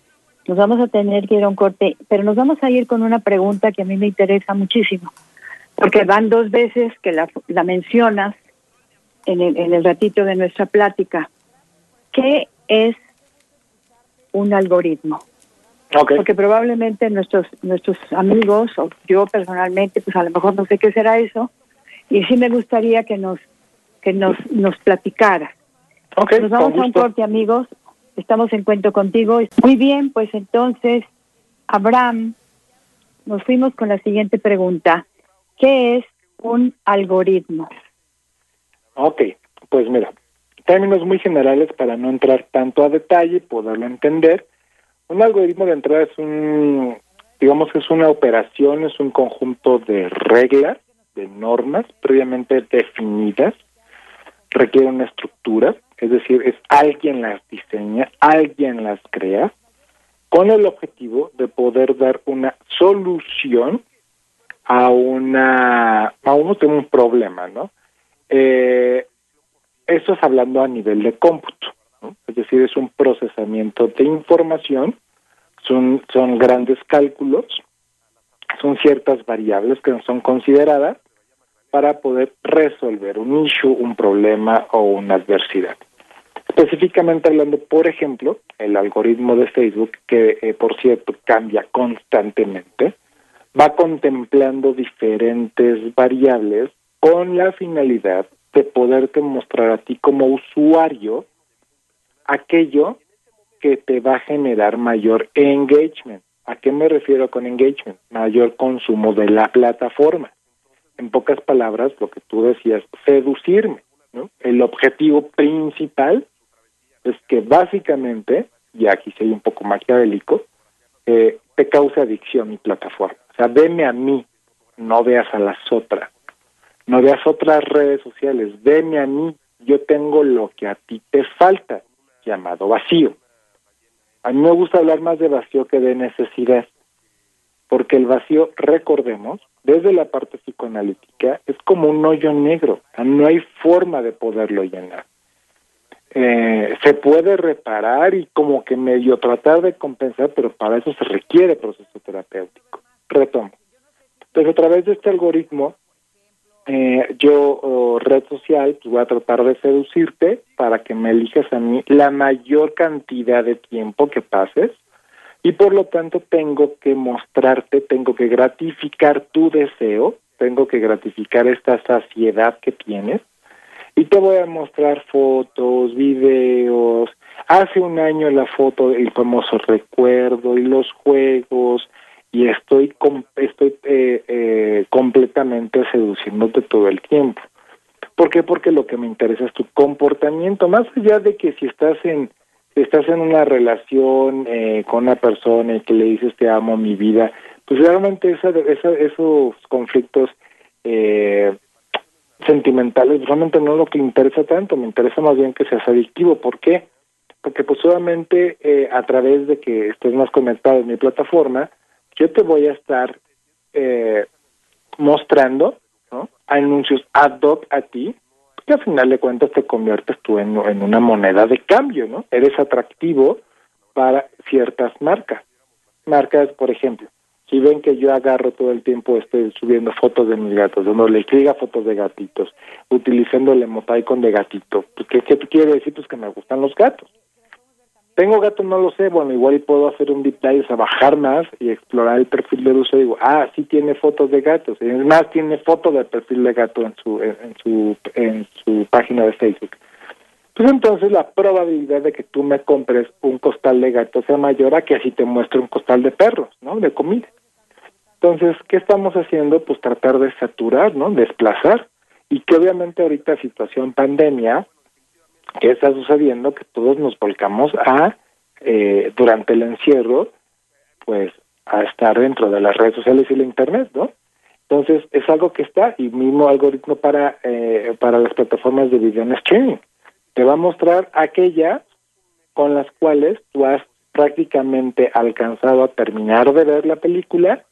nos vamos a tener que ir a un corte, pero nos vamos a ir con una pregunta que a mí me interesa muchísimo, porque van dos veces que la, la mencionas en el, en el ratito de nuestra plática. ¿Qué es un algoritmo? Porque probablemente nuestros nuestros amigos o yo personalmente, pues a lo mejor no sé qué será eso, y sí me gustaría que nos que nos nos platicara. Nos vamos a un corte, amigos. Estamos en cuento contigo. Muy bien, pues entonces, Abraham, nos fuimos con la siguiente pregunta. ¿Qué es un algoritmo? Ok, pues mira, términos muy generales para no entrar tanto a detalle y poderlo entender. Un algoritmo de entrada es un, digamos que es una operación, es un conjunto de reglas, de normas previamente definidas, requiere una estructura, es decir, es alguien las diseña, alguien las crea, con el objetivo de poder dar una solución a una a un, problema, ¿no? Eh, eso es hablando a nivel de cómputo, es decir, es un procesamiento de información, son, son grandes cálculos, son ciertas variables que son consideradas para poder resolver un issue, un problema o una adversidad. Específicamente hablando, por ejemplo, el algoritmo de Facebook, que eh, por cierto cambia constantemente, va contemplando diferentes variables con la finalidad de poderte mostrar a ti como usuario aquello que te va a generar mayor engagement. ¿A qué me refiero con engagement? Mayor consumo de la plataforma. En pocas palabras, lo que tú decías, seducirme. ¿no? El objetivo principal es que básicamente, y aquí soy un poco maquiavélico, eh, te cause adicción mi plataforma. O sea, veme a mí, no veas a las otras. No veas otras redes sociales, veme a mí, yo tengo lo que a ti te falta, llamado vacío. A mí me gusta hablar más de vacío que de necesidad, porque el vacío, recordemos, desde la parte psicoanalítica, es como un hoyo negro, no hay forma de poderlo llenar. Eh, se puede reparar y como que medio tratar de compensar, pero para eso se requiere proceso terapéutico. Retomo. Entonces, a través de este algoritmo, eh, yo, red social, pues voy a tratar de seducirte para que me elijas a mí la mayor cantidad de tiempo que pases y por lo tanto tengo que mostrarte, tengo que gratificar tu deseo, tengo que gratificar esta saciedad que tienes y te voy a mostrar fotos, videos. Hace un año la foto, el famoso recuerdo y los juegos y estoy estoy eh, eh, completamente seduciéndote todo el tiempo. ¿Por qué? Porque lo que me interesa es tu comportamiento, más allá de que si estás en estás en una relación eh, con una persona y que le dices te amo mi vida, pues realmente esa, esos conflictos eh, sentimentales realmente no es lo que interesa tanto, me interesa más bien que seas adictivo. ¿Por qué? Porque pues solamente a través de que estés más conectado en mi plataforma, yo te voy a estar eh, mostrando anuncios ad hoc a ti, que al final de cuentas te conviertes tú en, una moneda de cambio, ¿no? Eres atractivo para ciertas marcas. Marcas, por ejemplo, si ven que yo agarro todo el tiempo, estoy subiendo fotos de mis gatos, donde le escriba fotos de gatitos, utilizando el emoticon de gatito, pues, ¿qué, ¿qué quiere decir? Pues que me gustan los gatos. Tengo gato, no lo sé, bueno, igual puedo hacer un deep dive, o sea, bajar más y explorar el perfil del usuario. Digo, ah, sí tiene fotos de gatos. Es más, tiene fotos del perfil de gato en su, en, su, en su página de Facebook. Pues entonces la probabilidad de que tú me compres un costal de gato sea mayor a que así te muestre un costal de perros, ¿no? De comida. Entonces, ¿qué estamos haciendo? Pues tratar de saturar, ¿no? Desplazar. Y que obviamente ahorita situación pandemia, ¿Qué está sucediendo? Que todos nos volcamos a, eh, durante el encierro, pues a estar dentro de las redes sociales y la internet, ¿no? Entonces es algo que está y mismo algoritmo para eh, para las plataformas de video en streaming te va a mostrar aquellas con las cuales tú has prácticamente alcanzado a terminar de ver la película,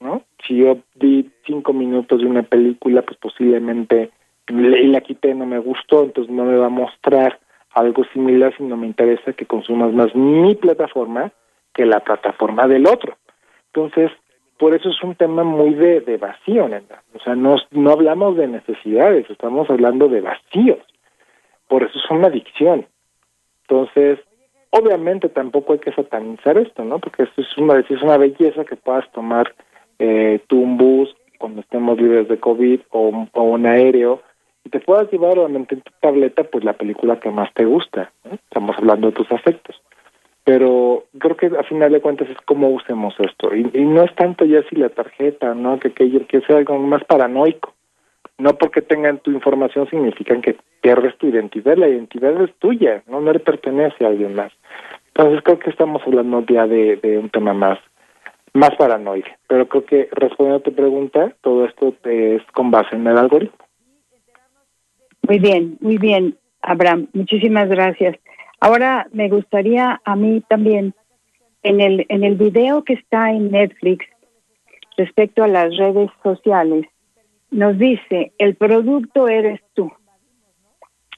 ¿no? Si yo vi cinco minutos de una película, pues posiblemente y la quité, no me gustó, entonces no me va a mostrar algo similar, sino me interesa que consumas más mi plataforma que la plataforma del otro. Entonces, por eso es un tema muy de, de vacío, ¿verdad? O sea, no, no hablamos de necesidades, estamos hablando de vacíos. Por eso es una adicción. Entonces, obviamente tampoco hay que satanizar esto, ¿no? Porque esto es una, es una belleza que puedas tomar eh, tú un bus cuando estemos libres de COVID o un aéreo te puedas llevar obviamente en tu tableta pues la película que más te gusta. Estamos hablando de tus afectos. Pero creo que a final de cuentas es cómo usemos esto. Y, no es tanto ya si la tarjeta, ¿no? Que, que, que sea algo más paranoico. No porque tengan tu información significan que pierdes tu identidad. La identidad es tuya, no, no le pertenece a alguien más. Entonces creo que estamos hablando ya de, de un tema más más paranoico. Pero creo que respondiendo a tu pregunta, todo esto es con base en el algoritmo. Muy bien, muy bien, Abraham. Muchísimas gracias. Ahora me gustaría a mí también, en el, en el video que está en Netflix respecto a las redes sociales, nos dice, el producto eres tú.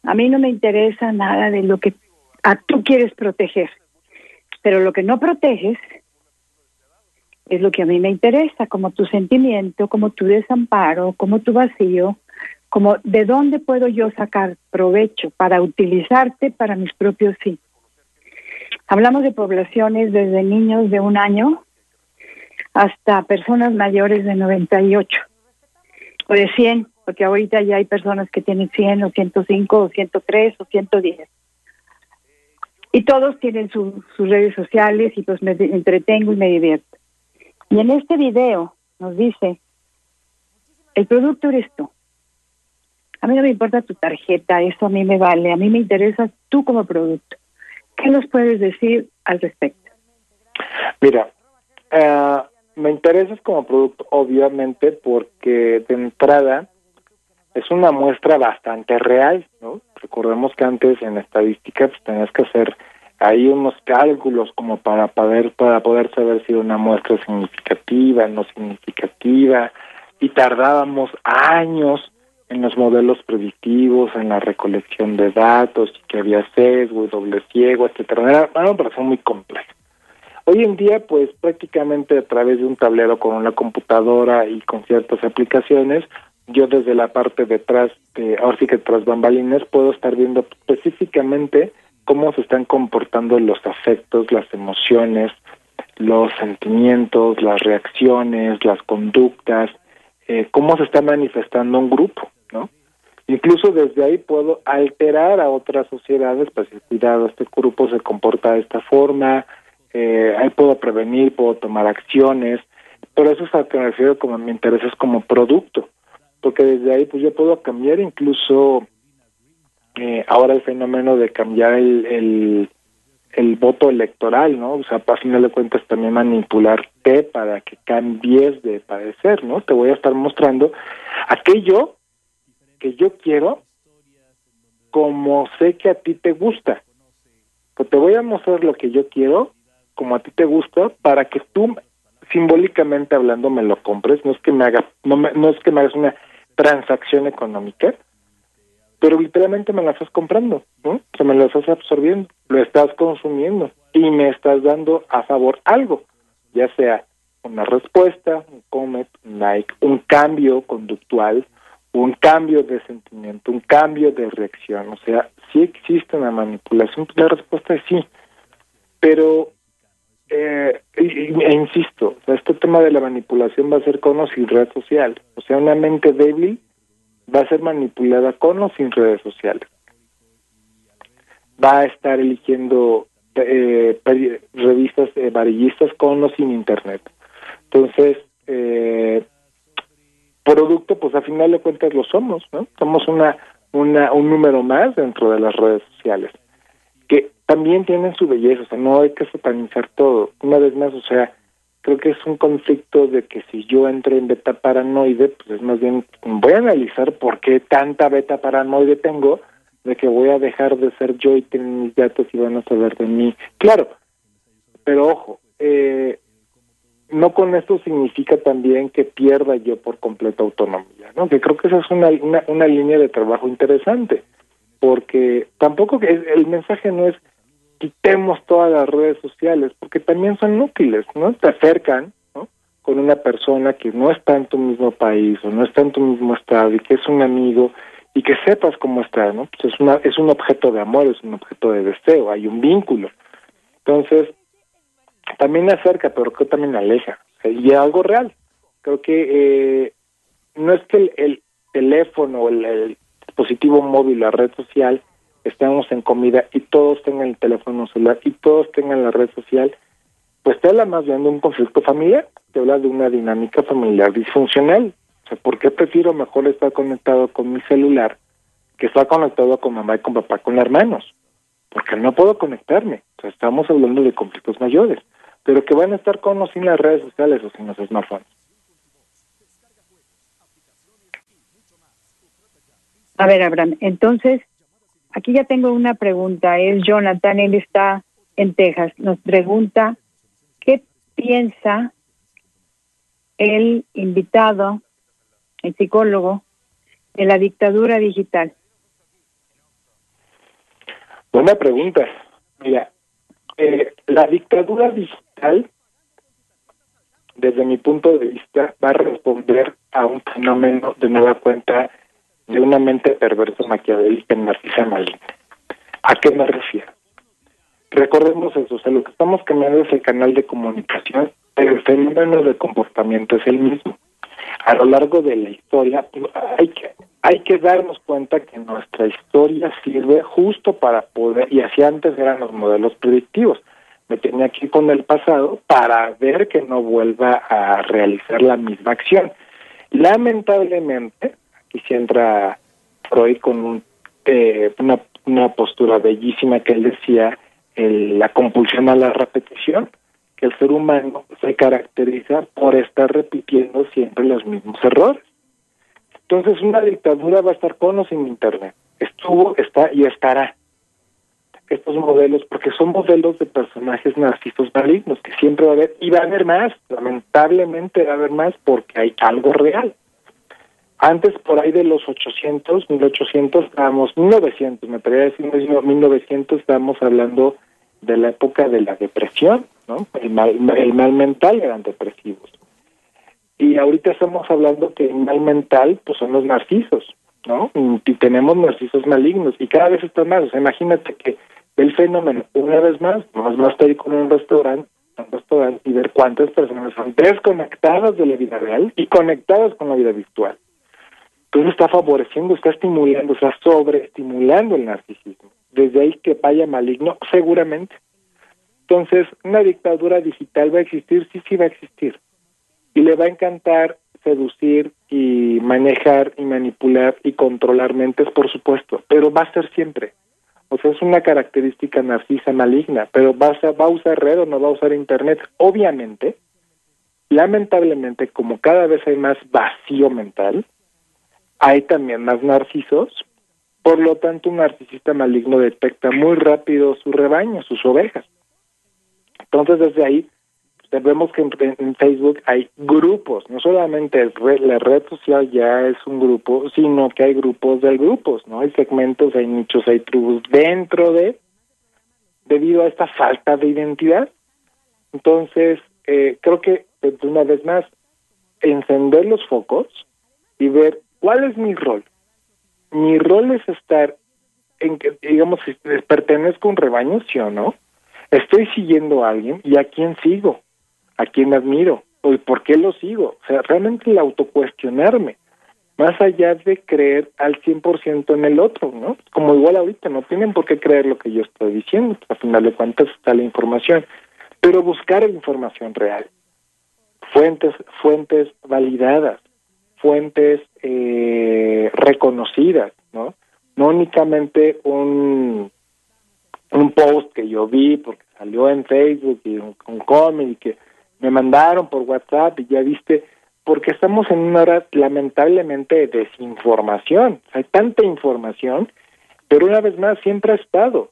A mí no me interesa nada de lo que a tú quieres proteger, pero lo que no proteges es lo que a mí me interesa, como tu sentimiento, como tu desamparo, como tu vacío, como de dónde puedo yo sacar provecho para utilizarte para mis propios fines. Hablamos de poblaciones desde niños de un año hasta personas mayores de 98 o de 100, porque ahorita ya hay personas que tienen 100 o 105 o 103 o 110. Y todos tienen sus redes sociales y pues me entretengo y me divierto. Y en este video nos dice, el producto eres tú. A mí no me importa tu tarjeta, eso a mí me vale, a mí me interesa tú como producto. ¿Qué nos puedes decir al respecto? Mira, eh, me interesas como producto, obviamente, porque de entrada es una muestra bastante real, ¿no? Recordemos que antes en estadística pues, tenías que hacer ahí unos cálculos como para poder para poder saber si una muestra es significativa, no significativa, y tardábamos años en los modelos predictivos, en la recolección de datos, que había sesgo y doble ciego, etcétera. Era, una operación muy compleja. Hoy en día, pues prácticamente a través de un tablero con una computadora y con ciertas aplicaciones, yo desde la parte detrás, de, ahora sí que tras bambalines, puedo estar viendo específicamente cómo se están comportando los afectos, las emociones, los sentimientos, las reacciones, las conductas, eh, cómo se está manifestando un grupo, ¿no? Incluso desde ahí puedo alterar a otras sociedades, pues cuidado, este grupo se comporta de esta forma, eh, ahí puedo prevenir, puedo tomar acciones, pero eso es a lo que me refiero como mi interés es como producto, porque desde ahí pues yo puedo cambiar incluso eh, ahora el fenómeno de cambiar el, el, voto electoral, ¿no? O sea, a final de cuentas también manipularte para que cambies de parecer, ¿no? Te voy a estar mostrando aquello que yo quiero como sé que a ti te gusta. Pues te voy a mostrar lo que yo quiero como a ti te gusta para que tú simbólicamente hablando me lo compres, no es que me haga no, no es que me hagas una transacción económica, pero literalmente me la estás comprando, ¿no? O me lo estás absorbiendo, lo estás consumiendo y me estás dando a favor algo, ya sea una respuesta, un comment, un like, un cambio conductual, un cambio de sentimiento, un cambio de reacción, o sea, si existe una manipulación, la respuesta es sí, pero eh, e insisto, este tema de la manipulación va a ser con o sin red social, o sea, una mente débil va a ser manipulada con o sin redes sociales. Va a estar eligiendo eh, revistas eh, varillistas con o sin internet. Entonces, eh, producto, pues a final de cuentas lo somos, ¿no? Somos una, una, un número más dentro de las redes sociales, que también tienen su belleza, o sea, no hay que satanizar todo. Una vez más, o sea, creo que es un conflicto de que si yo entro en beta paranoide, pues es más bien, voy a analizar por qué tanta beta paranoide tengo, de que voy a dejar de ser yo y tener mis datos y van a saber de mí. Claro, pero ojo, eh, no con esto significa también que pierda yo por completo autonomía, ¿no? Que creo que esa es una, una, una línea de trabajo interesante, porque tampoco que el mensaje no es quitemos todas las redes sociales, porque también son útiles, ¿no? Te acercan, ¿no? Con una persona que no está en tu mismo país o no está en tu mismo estado y que es un amigo y que sepas cómo está, ¿no? Pues es, una, es un objeto de amor, es un objeto de deseo, hay un vínculo. Entonces, también acerca, pero creo que también aleja. Y algo real. Creo que eh, no es que el, el teléfono, el, el dispositivo móvil, la red social, estemos en comida y todos tengan el teléfono celular y todos tengan la red social, pues te habla más bien de un conflicto familiar, te habla de una dinámica familiar disfuncional. O sea, ¿por qué prefiero mejor estar conectado con mi celular que estar conectado con mamá y con papá, con hermanos? Porque no puedo conectarme. O sea, estamos hablando de conflictos mayores, pero que van a estar con o sin las redes sociales o sin los smartphones. A ver, Abraham, entonces Aquí ya tengo una pregunta. Es Jonathan, él está en Texas. Nos pregunta, ¿qué piensa el invitado, el psicólogo, de la dictadura digital? Buena pregunta. Mira, eh, la dictadura digital, desde mi punto de vista, va a responder a un fenómeno de nueva cuenta de una mente perversa maquiavélica en Narcisa Maligna. ¿A qué me refiero? Recordemos eso, o sea, lo que estamos cambiando es el canal de comunicación, pero el fenómeno de comportamiento es el mismo. A lo largo de la historia hay que hay que darnos cuenta que nuestra historia sirve justo para poder, y así antes eran los modelos predictivos, me tenía que ir con el pasado para ver que no vuelva a realizar la misma acción. Lamentablemente, aquí se entra Freud con eh, una, una postura bellísima que él decía, la compulsión a la repetición, que el ser humano se caracteriza por estar repitiendo siempre los mismos errores. Entonces una dictadura va a estar con o sin Internet. Estuvo, está y estará. Estos modelos, porque son modelos de personajes narcisos malignos, que siempre va a haber, y va a haber más, lamentablemente va a haber más porque hay algo real. Antes, por ahí de los 800, 1800, estábamos, 1900, me atrevería a decir 1900, estábamos hablando de la época de la depresión, ¿no? El mal, el mal mental eran depresivos. Y ahorita estamos hablando que el mal mental pues son los narcisos, ¿no? Y tenemos narcisos malignos y cada vez están más. O sea, imagínate que el fenómeno, una vez más, más basta ir con un restaurante, un restaurante y ver cuántas personas son desconectadas de la vida real y conectadas con la vida virtual. Entonces está favoreciendo, está estimulando, está sobreestimulando el narcisismo. Desde ahí que vaya maligno, seguramente. Entonces, una dictadura digital va a existir, sí, sí va a existir y le va a encantar seducir y manejar y manipular y controlar mentes, por supuesto, pero va a ser siempre. O sea, es una característica narcisa maligna, pero va a, va a usar red o no va a usar internet. Obviamente, lamentablemente, como cada vez hay más vacío mental, hay también más narcisos, por lo tanto un narcisista maligno detecta muy rápido su rebaño, sus ovejas. Entonces desde ahí vemos que en, Facebook hay grupos, no solamente la red social ya es un grupo, sino que hay grupos de grupos, ¿no? Hay segmentos, hay nichos, hay tribus dentro de, debido a esta falta de identidad. Entonces, eh, creo que pues, una vez más, encender los focos y ver cuál es mi rol. Mi rol es estar en que, digamos, si pertenezco a un rebaño, sí o no. Estoy siguiendo a alguien y a quién sigo a quién admiro o por qué lo sigo. O sea, realmente el autocuestionarme, más allá de creer al 100% en el otro, ¿no? Como igual ahorita, no tienen por qué creer lo que yo estoy diciendo, a final de cuentas está la información, pero buscar información real, fuentes, fuentes validadas, fuentes eh, reconocidas, ¿no? No únicamente un, un post que yo vi porque salió en Facebook y un, un cómic y que me mandaron por WhatsApp y ya viste, porque estamos en una hora lamentablemente de desinformación. Hay tanta información, pero una vez más siempre ha estado.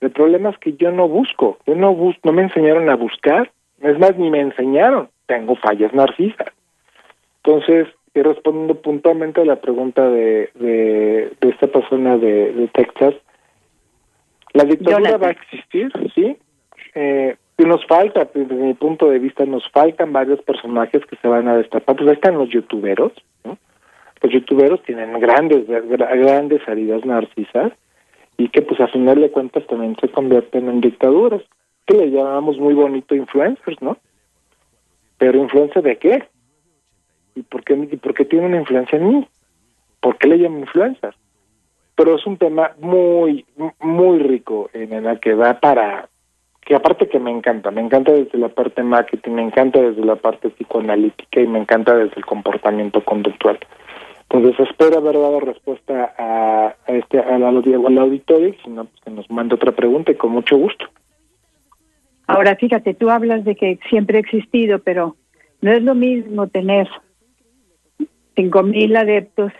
El problema es que yo no busco, yo no bus no me enseñaron a buscar, es más, ni me enseñaron, tengo fallas narcisas. Entonces, y respondiendo puntualmente a la pregunta de, de, esta persona de, de Texas, la dictadura va a existir, sí, eh, y nos falta, desde mi punto de vista, nos faltan varios personajes que se van a destapar. Pues ahí están los youtuberos, ¿no? Los youtuberos tienen grandes, grandes heridas narcisas y que pues a final de cuentas también se convierten en dictaduras, que le llamamos muy bonito influencers, ¿no? Pero influencia de qué? ¿Y por qué, y por qué tiene una influencia en mí? ¿Por qué le llaman influencers? Pero es un tema muy, muy rico en el que va para que aparte que me encanta, me encanta desde la parte marketing, me encanta desde la parte psicoanalítica y me encanta desde el comportamiento conductual. Entonces espero haber dado respuesta a, este al, al auditorio si no, pues que nos mande otra pregunta y con mucho gusto. Ahora fíjate, tú hablas de que siempre ha existido, pero no es lo mismo tener cinco mil adeptos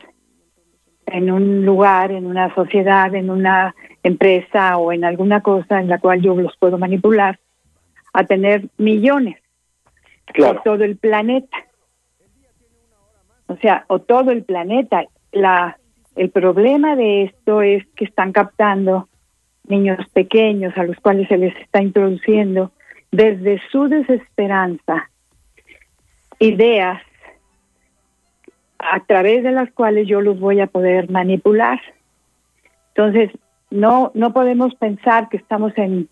en un lugar, en una sociedad, en una empresa o en alguna cosa en la cual yo los puedo manipular, a tener millones claro. todo el planeta. O sea, o todo el planeta. La, el problema de esto es que están captando niños pequeños a los cuales se les está introduciendo desde su desesperanza ideas a través de las cuales yo los voy a poder manipular. Entonces, no no podemos pensar que estamos en,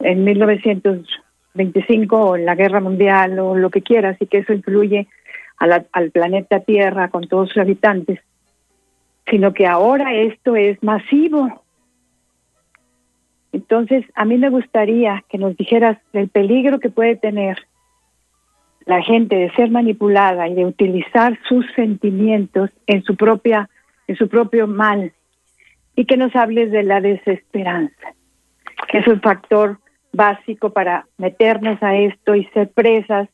en 1925 o en la guerra mundial o lo que quieras y que eso influye al planeta Tierra con todos sus habitantes, sino que ahora esto es masivo. Entonces, a mí me gustaría que nos dijeras el peligro que puede tener la gente de ser manipulada y de utilizar sus sentimientos en su propia en su propio mal y que nos hables de la desesperanza, que es un factor básico para meternos a esto y ser presas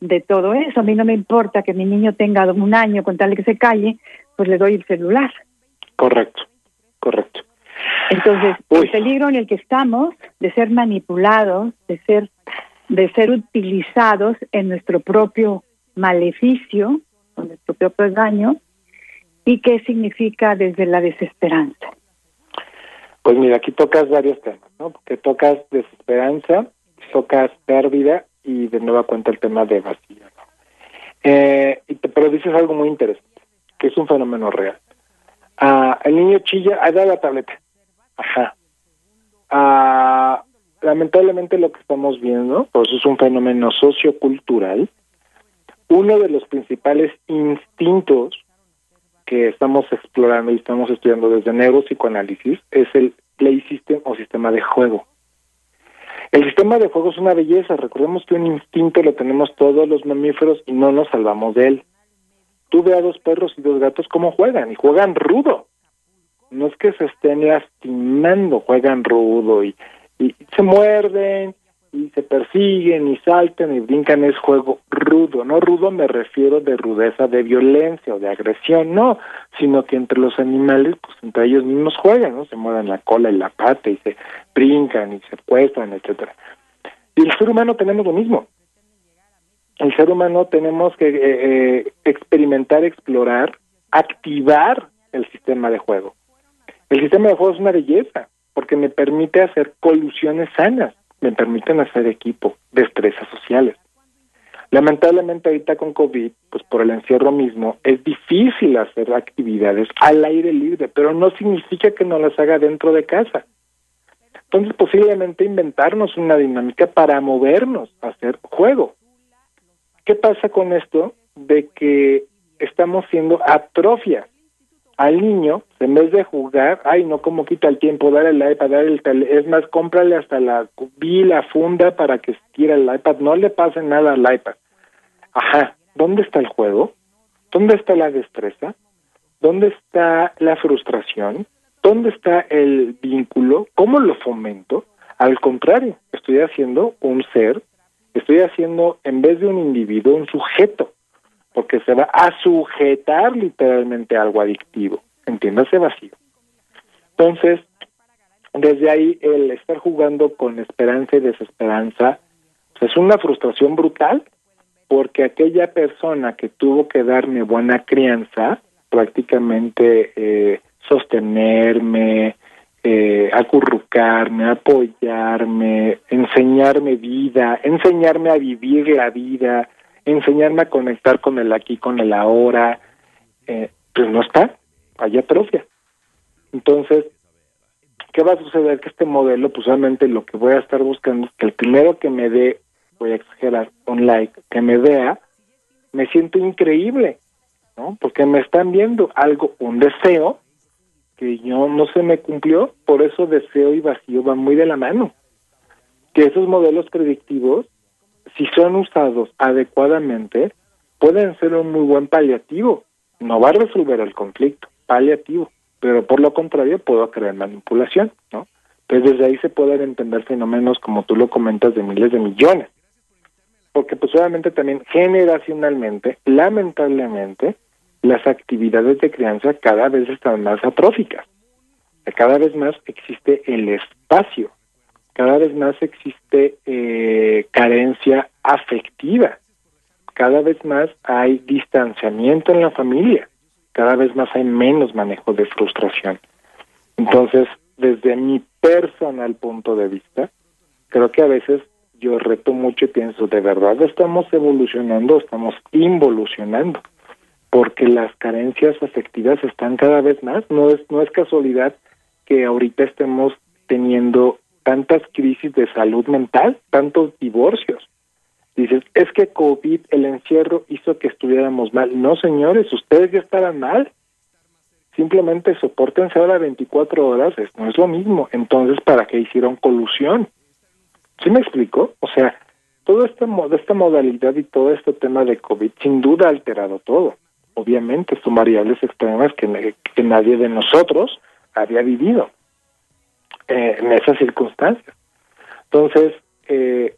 de todo eso. A mí no me importa que mi niño tenga un año con tal que se calle, pues le doy el celular. Correcto, correcto. Entonces, el peligro en el que estamos de ser manipulados, de ser de ser utilizados en nuestro propio maleficio, con nuestro propio daño, y qué significa desde la desesperanza. Pues mira, aquí tocas varios temas, ¿no? Porque tocas desesperanza, tocas pérdida y de nueva cuenta el tema de vacío. ¿no? Eh, pero dices algo muy interesante, que es un fenómeno real. Ah, el niño chilla, ahí da la tableta. Ajá. Ah, lamentablemente lo que estamos viendo, pues es un fenómeno sociocultural. Uno de los principales instintos que estamos explorando y estamos estudiando desde neuropsicoanálisis es el play system o sistema de juego. El sistema de juego es una belleza, recordemos que un instinto lo tenemos todos los mamíferos y no nos salvamos de él. Tú ve a dos perros y dos gatos cómo juegan y juegan rudo. No es que se estén lastimando, juegan rudo y, y se muerden y se persiguen y saltan y brincan es juego rudo. No rudo me refiero de rudeza de violencia o de agresión, no, sino que entre los animales, pues entre ellos mismos juegan, ¿no? Se mueven la cola y la pata y se brincan y se cuestan, etcétera. Y el ser humano tenemos lo mismo. El ser humano tenemos que eh, eh, experimentar, explorar, activar el sistema de juego. El sistema de juego es una belleza porque me permite hacer colusiones sanas me permiten hacer equipo, destrezas sociales. Lamentablemente ahorita con COVID, pues por el encierro mismo, es difícil hacer actividades al aire libre, pero no significa que no las haga dentro de casa. Entonces posiblemente inventarnos una dinámica para movernos, hacer juego. ¿Qué pasa con esto? De que estamos siendo atrofias al niño, en vez de jugar, ay, no, como quita el tiempo, dar el iPad, dar el tele, es más, cómprale hasta la, la funda para que quiera el iPad, no le pase nada al iPad. Ajá, ¿dónde está el juego? ¿Dónde está la destreza? ¿Dónde está la frustración? ¿Dónde está el vínculo? ¿Cómo lo fomento? Al contrario, estoy haciendo un ser, estoy haciendo, en vez de un individuo, un sujeto porque se va a sujetar literalmente a algo adictivo, entiéndase vacío. Entonces, desde ahí el estar jugando con esperanza y desesperanza pues, es una frustración brutal, porque aquella persona que tuvo que darme buena crianza, prácticamente eh, sostenerme, eh, acurrucarme, apoyarme, enseñarme vida, enseñarme a vivir la vida, enseñarme a conectar con el aquí, con el ahora, eh, pues no está, hay atrofia. Entonces, ¿qué va a suceder? Que este modelo, pues solamente lo que voy a estar buscando es que el primero que me dé, voy a exagerar, un like, que me vea, me siento increíble, ¿no? Porque me están viendo algo, un deseo, que yo no se me cumplió, por eso deseo y vacío van muy de la mano. Que esos modelos predictivos si son usados adecuadamente, pueden ser un muy buen paliativo. No va a resolver el conflicto, paliativo, pero por lo contrario puedo crear manipulación, ¿no? Pues desde ahí se pueden entender fenómenos como tú lo comentas de miles de millones. Porque pues obviamente también generacionalmente, lamentablemente, las actividades de crianza cada vez están más atróficas. Cada vez más existe el espacio cada vez más existe eh, carencia afectiva, cada vez más hay distanciamiento en la familia, cada vez más hay menos manejo de frustración. Entonces, desde mi personal punto de vista, creo que a veces yo reto mucho y pienso, ¿de verdad estamos evolucionando estamos involucionando? Porque las carencias afectivas están cada vez más. No es, no es casualidad que ahorita estemos teniendo tantas crisis de salud mental, tantos divorcios. Dices, es que COVID, el encierro hizo que estuviéramos mal. No, señores, ustedes ya estaban mal. simplemente soportense ahora 24 horas, no es lo mismo. Entonces, ¿para qué hicieron colusión? ¿Sí me explico? O sea, toda esta, esta modalidad y todo este tema de COVID sin duda ha alterado todo. Obviamente son variables extremas que, que nadie de nosotros había vivido eh, en esas circunstancias. Entonces, eh,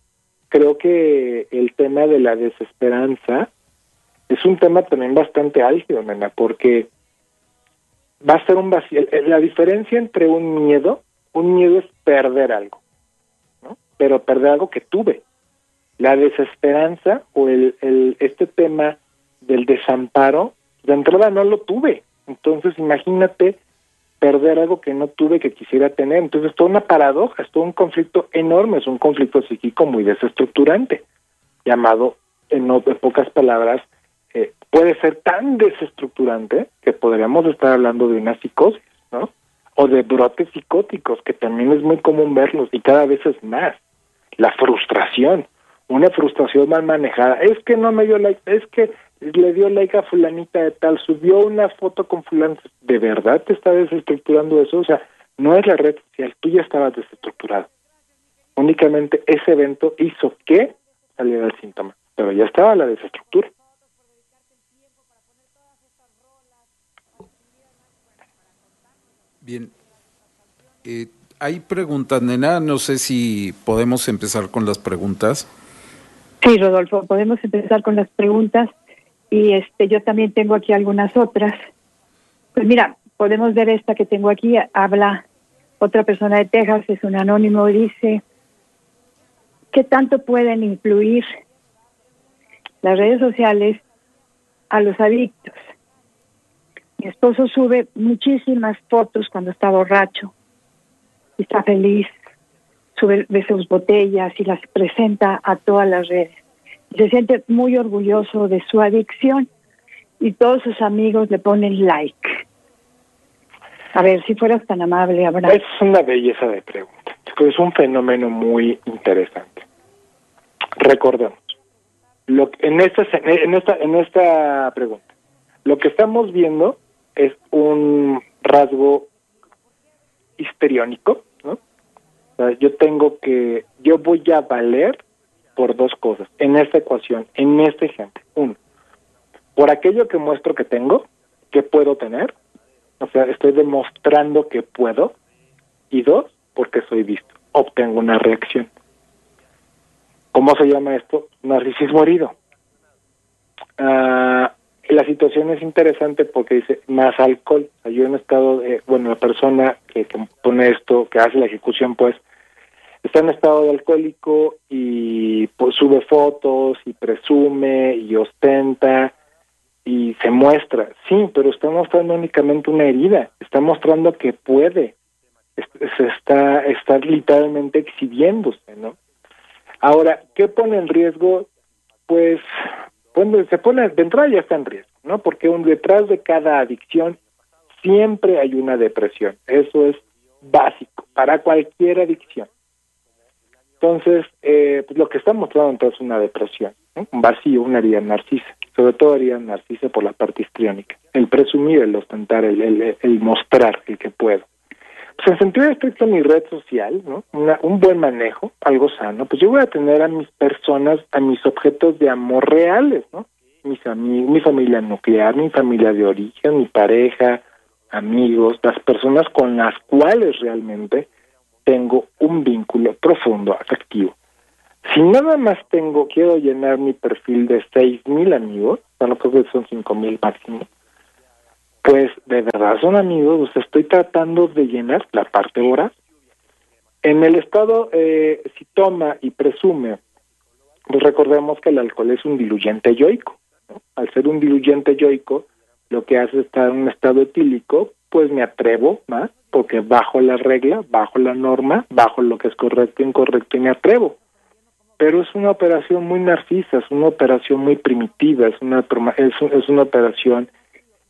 creo que el tema de la desesperanza es un tema también bastante álgido, nena, porque va a ser un vacío. La diferencia entre un miedo, un miedo es perder algo, ¿no? Pero perder algo que tuve. La desesperanza o el, el este tema del desamparo, de entrada no lo tuve. Entonces, imagínate perder algo que no tuve que quisiera tener. Entonces, es toda una paradoja, es todo un conflicto enorme, es un conflicto psíquico muy desestructurante, llamado, en, en pocas palabras, eh, puede ser tan desestructurante que podríamos estar hablando de una psicosis, ¿no? O de brotes psicóticos, que también es muy común verlos y cada vez es más. La frustración, una frustración mal manejada. Es que no me dio like, es que le dio like a fulanita de tal, subió una foto con fulano. ¿De verdad te está desestructurando eso? O sea, no es la red social, tú ya estabas desestructurado. Únicamente ese evento hizo que saliera el síntoma, pero ya estaba la desestructura. Bien. Eh, hay preguntas, nena. No sé si podemos empezar con las preguntas. Sí, Rodolfo, podemos empezar con las preguntas y este yo también tengo aquí algunas otras. Pues mira, podemos ver esta que tengo aquí. Habla otra persona de Texas, es un anónimo, dice, ¿qué tanto pueden influir las redes sociales a los adictos? Mi esposo sube muchísimas fotos cuando está borracho y está feliz, sube de sus botellas y las presenta a todas las redes. Se siente muy orgulloso de su adicción y todos sus amigos le ponen like. A ver, si fueras tan amable, Abraham. Es una belleza de pregunta. Es un fenómeno muy interesante. Recordemos, lo, en, esta, en, esta, en esta pregunta, lo que estamos viendo es un rasgo histeriónico, yo tengo que, yo voy a valer por dos cosas en esta ecuación, en este ejemplo. Uno, por aquello que muestro que tengo, que puedo tener, o sea, estoy demostrando que puedo. Y dos, porque soy visto, obtengo una reacción. ¿Cómo se llama esto? Narcisismo herido. Ah, la situación es interesante porque dice más alcohol. yo en estado, de, bueno, la persona que, pone esto, que hace la ejecución, pues, está en estado de alcohólico y pues sube fotos y presume y ostenta y se muestra. Sí, pero está mostrando únicamente una herida. Está mostrando que puede. Se está, está literalmente exhibiéndose, ¿no? Ahora, ¿qué pone en riesgo? Pues cuando se pone de entrada ya está en riesgo, ¿no? Porque un, detrás de cada adicción siempre hay una depresión. Eso es básico para cualquier adicción. Entonces, eh, pues lo que está mostrando entonces es una depresión, un vacío, una herida narcisa, sobre todo herida narcisa por la parte histriónica, el presumir, el ostentar, el, el, el mostrar el que puedo. Pues en sentido estricto mi red social, un buen manejo, algo sano, pues yo voy a tener a mis personas, a mis objetos de amor reales, ¿no? Mis amigos, mi familia nuclear, mi familia de origen, mi pareja, amigos, las personas con las cuales realmente tengo un vínculo profundo, afectivo. Si nada más tengo, quiero llenar mi perfil de seis mil amigos, bueno, pues son cinco mil máximo, pues de verdad son amigos, estoy tratando de llenar la parte voraz. En el estado, eh, si toma y presume, pues recordemos que el alcohol es un diluyente yoico. Al ser un diluyente yoico, lo que hace es estar en un estado etílico, pues me atrevo más, porque bajo la regla, bajo la norma, bajo lo que es correcto e incorrecto y me atrevo. Pero es una operación muy narcisa, es una operación muy primitiva, es una, es, es una operación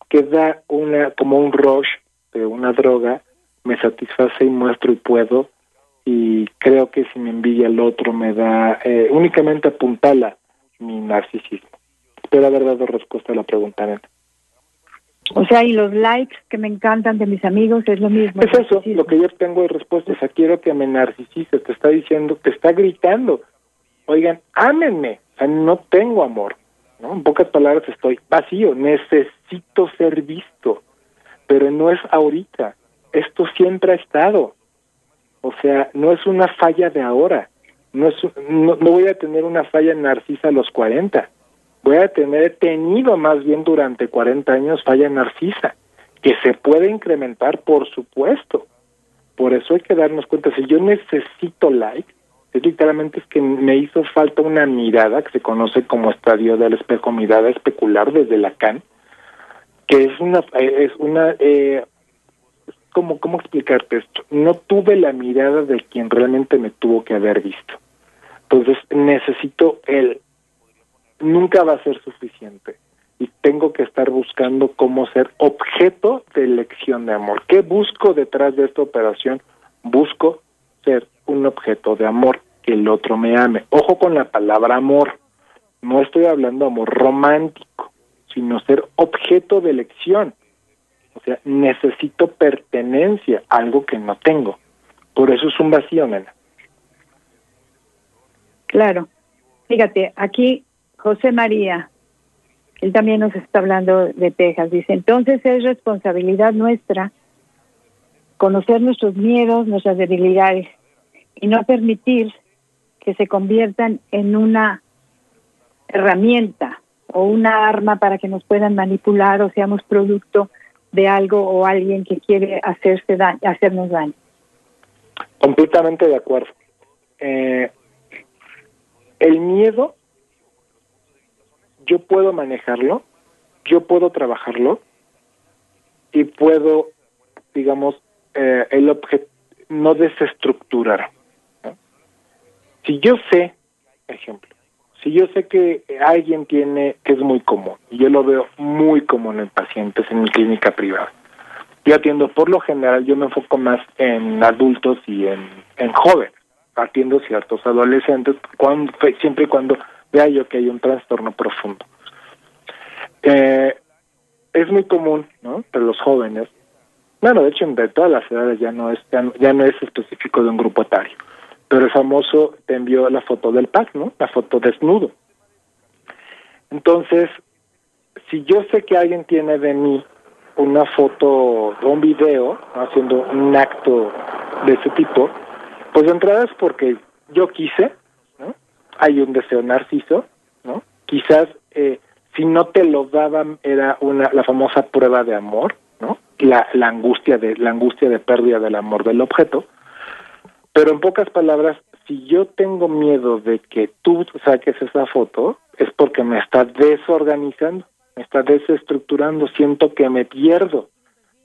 que da una como un rush de una droga, me satisface y muestro y puedo, y creo que si me envidia el otro me da, eh, únicamente apuntala mi narcisismo. Espero haber dado respuesta a la pregunta. O sea, y los likes que me encantan de mis amigos es lo mismo. Es eso, lo que yo tengo de respuesta. O sea, quiero que me narcisices, te está diciendo, te está gritando. Oigan, ámenme. O sea, no tengo amor. ¿no? En pocas palabras estoy vacío, necesito ser visto. Pero no es ahorita. Esto siempre ha estado. O sea, no es una falla de ahora. No, es, no, no voy a tener una falla narcisa a los 40 voy a tener tenido más bien durante 40 años falla narcisa, que se puede incrementar, por supuesto. Por eso hay que darnos cuenta, si yo necesito like, es literalmente es que me hizo falta una mirada que se conoce como estadio del espejo, mirada especular desde Lacan, que es una, es una, eh, ¿cómo, ¿cómo explicarte esto? No tuve la mirada de quien realmente me tuvo que haber visto. Entonces necesito el nunca va a ser suficiente y tengo que estar buscando cómo ser objeto de elección de amor. ¿Qué busco detrás de esta operación? Busco ser un objeto de amor, que el otro me ame. Ojo con la palabra amor. No estoy hablando amor romántico, sino ser objeto de elección. O sea, necesito pertenencia, algo que no tengo. Por eso es un vacío, nena. Claro. Fíjate, aquí José María, él también nos está hablando de Texas, dice, entonces es responsabilidad nuestra conocer nuestros miedos, nuestras debilidades y no permitir que se conviertan en una herramienta o una arma para que nos puedan manipular o seamos producto de algo o alguien que quiere hacerse daño, hacernos daño. Completamente de acuerdo. Eh, el miedo yo puedo manejarlo, yo puedo trabajarlo y puedo, digamos, eh, el objeto, no desestructurar. Si yo sé, ejemplo, si yo sé que alguien tiene, que es muy común, y yo lo veo muy común en pacientes en mi clínica privada, yo atiendo, por lo general, yo me enfoco más en adultos y en, en jóvenes, atiendo ciertos adolescentes, cuando, siempre y cuando vea yo que hay un trastorno profundo. Eh, es muy común, ¿no? Entre los jóvenes. Bueno, de hecho, de todas las edades ya no es ya, no es específico de un grupo etario. Pero el famoso te envió la foto del pack, ¿no? La foto desnudo. Entonces, si yo sé que alguien tiene de mí una foto o un video haciendo un acto de ese tipo, pues de entrada es porque yo quise, hay un deseo narciso, ¿no? Quizás eh, si no te lo daban era una la famosa prueba de amor, ¿no? La, la angustia de la angustia de pérdida del amor del objeto. Pero en pocas palabras, si yo tengo miedo de que tú saques esa foto, es porque me está desorganizando, me está desestructurando, siento que me pierdo.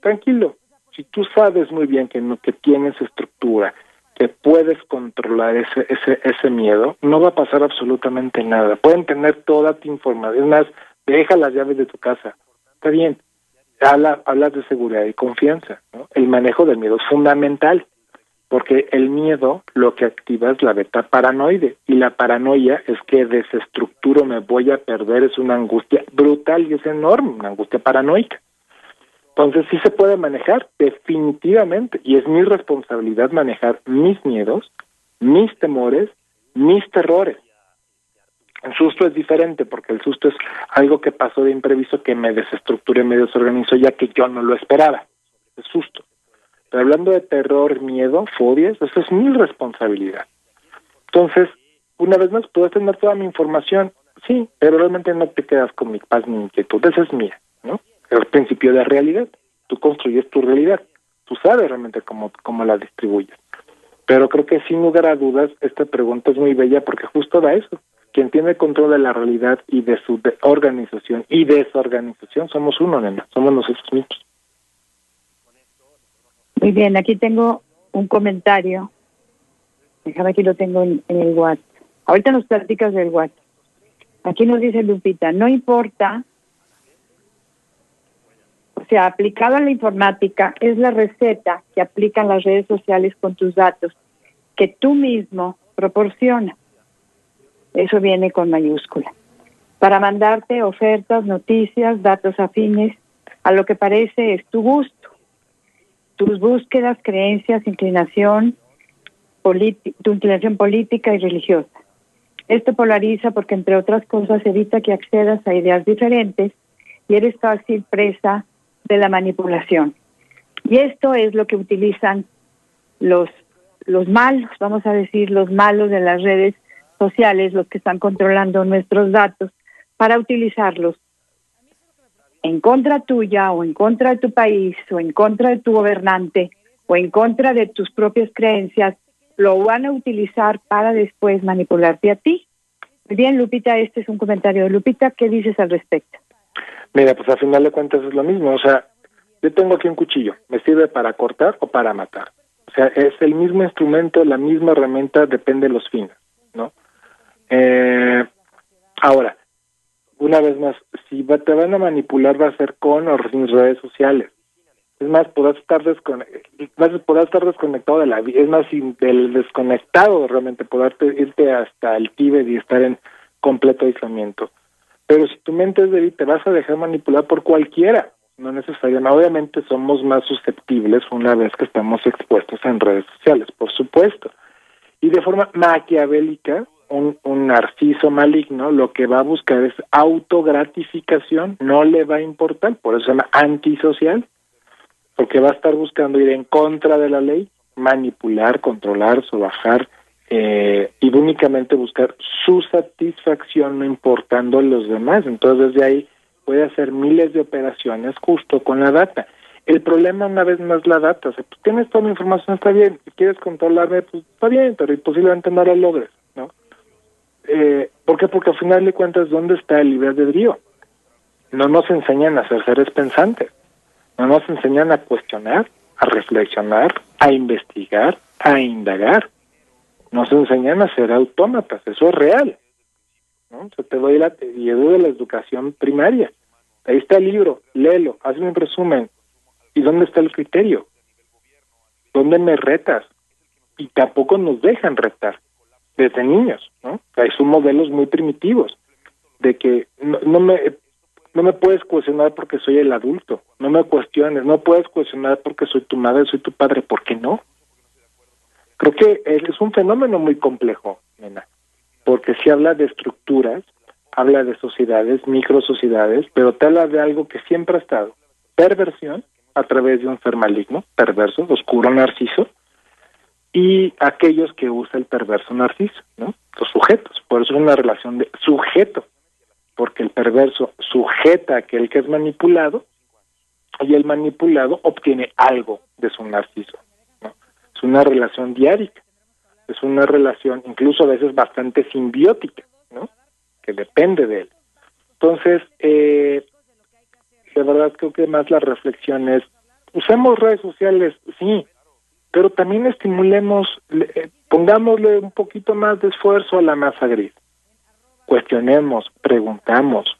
Tranquilo, si tú sabes muy bien que no que tienes estructura, que puedes controlar ese, ese, ese miedo, no va a pasar absolutamente nada. Pueden tener toda tu información. Es más, deja las llaves de tu casa. Está bien. Habla, hablas de seguridad y confianza. El manejo del miedo es fundamental, porque el miedo lo que activa es la beta paranoide. Y la paranoia es que desestructuro, me voy a perder, es una angustia brutal y es enorme, una angustia paranoica. Entonces sí se puede manejar, definitivamente, y es mi responsabilidad manejar mis miedos, mis temores, mis terrores. El susto es diferente porque el susto es algo que pasó de imprevisto que me desestructuré, me desorganizó ya que yo no lo esperaba. Es susto. Pero hablando de terror, miedo, fobias, eso es mi responsabilidad. Entonces, una vez más, puedes tener toda mi información, sí, pero realmente no te quedas con mi paz ni inquietud, esa es mía, ¿no? El principio de realidad. Tú construyes tu realidad, tú sabes realmente cómo, cómo la distribuyes. Pero creo que sin lugar a dudas esta pregunta es muy bella porque justo da eso. Quien tiene control de la realidad y de su organización y desorganización somos uno, nena, somos nosotros mismos. Muy bien, aquí tengo un comentario. Déjame aquí lo tengo en, el WhatsApp. Ahorita nos platicas del WhatsApp. Aquí nos dice Lupita, no importa sea, aplicado a la informática, es la receta que aplican las redes sociales con tus datos, que tú mismo proporcionas. Eso viene con mayúscula. Para mandarte ofertas, noticias, datos afines a lo que parece es tu gusto, tus búsquedas, creencias, inclinación, tu inclinación política y religiosa. Esto polariza porque, entre otras cosas, evita que accedas a ideas diferentes y eres fácil presa de la manipulación. Y esto es lo que utilizan los, los malos, vamos a decir, los malos de las redes sociales, los que están controlando nuestros datos, para utilizarlos en contra tuya o en contra de tu país o en contra de tu gobernante o en contra de tus propias creencias, lo van a utilizar para después manipularte a ti. Bien, Lupita, este es un comentario de Lupita. ¿Qué dices al respecto? Mira, pues al final de cuentas es lo mismo. O sea, yo tengo aquí un cuchillo. ¿Me sirve para cortar o para matar? O sea, es el mismo instrumento, la misma herramienta, depende de los fines, ¿no? Eh, ahora, una vez más, si te van a manipular va a ser con o sin redes sociales. Es más, podrás estar, estar desconectado de la vida, es más, del desconectado realmente, poder irte hasta el Tíbet y estar en completo aislamiento. Pero si tu mente es débil, te vas a dejar manipular por cualquiera, no necesariamente. Obviamente somos más susceptibles una vez que estamos expuestos en redes sociales, por supuesto. Y de forma maquiavélica, un, un narciso maligno lo que va a buscar es autogratificación, no le va a importar, por eso se llama antisocial, porque va a estar buscando ir en contra de la ley, manipular, controlar, sobajar eh, y únicamente buscar su satisfacción no importando a los demás. Entonces desde ahí puede hacer miles de operaciones justo con la data. El problema una vez más la data, o sea, pues tienes toda la información, está bien, si quieres controlarme, pues está bien, pero posiblemente no lo logres. Eh, ¿Por qué? Porque al final de cuentas, ¿dónde está el libre albedrío? No nos enseñan a ser seres pensantes, no nos enseñan a cuestionar, a reflexionar, a investigar, a indagar. Nos enseñan a ser autómatas, eso es real. ¿no? O te doy la y de la educación primaria. Ahí está el libro, léelo, hazme un resumen. ¿Y dónde está el criterio? ¿Dónde me retas? Y tampoco nos dejan retar desde niños, ¿no? Hay son modelos muy primitivos de que no, me no me puedes cuestionar porque soy el adulto, no me cuestiones, no puedes cuestionar porque soy tu madre, soy tu padre, ¿por qué no? Creo que es un fenómeno muy complejo, nena, porque si habla de estructuras, habla de sociedades, micro sociedades, pero te habla de algo que siempre ha estado, perversión a través de un ser maligno, perverso, oscuro, narciso, y aquellos que usa el perverso narciso, ¿no? Los sujetos. Por eso es una relación de sujeto, porque el perverso sujeta a aquel que es manipulado y el manipulado obtiene algo de su narciso. Es una relación diárica, es una relación incluso a veces bastante simbiótica, ¿no? Que depende de él. Entonces, eh, de verdad creo que más la reflexión es, usemos redes sociales, sí, pero también estimulemos, eh, pongámosle un poquito más de esfuerzo a la masa gris. Cuestionemos, preguntamos,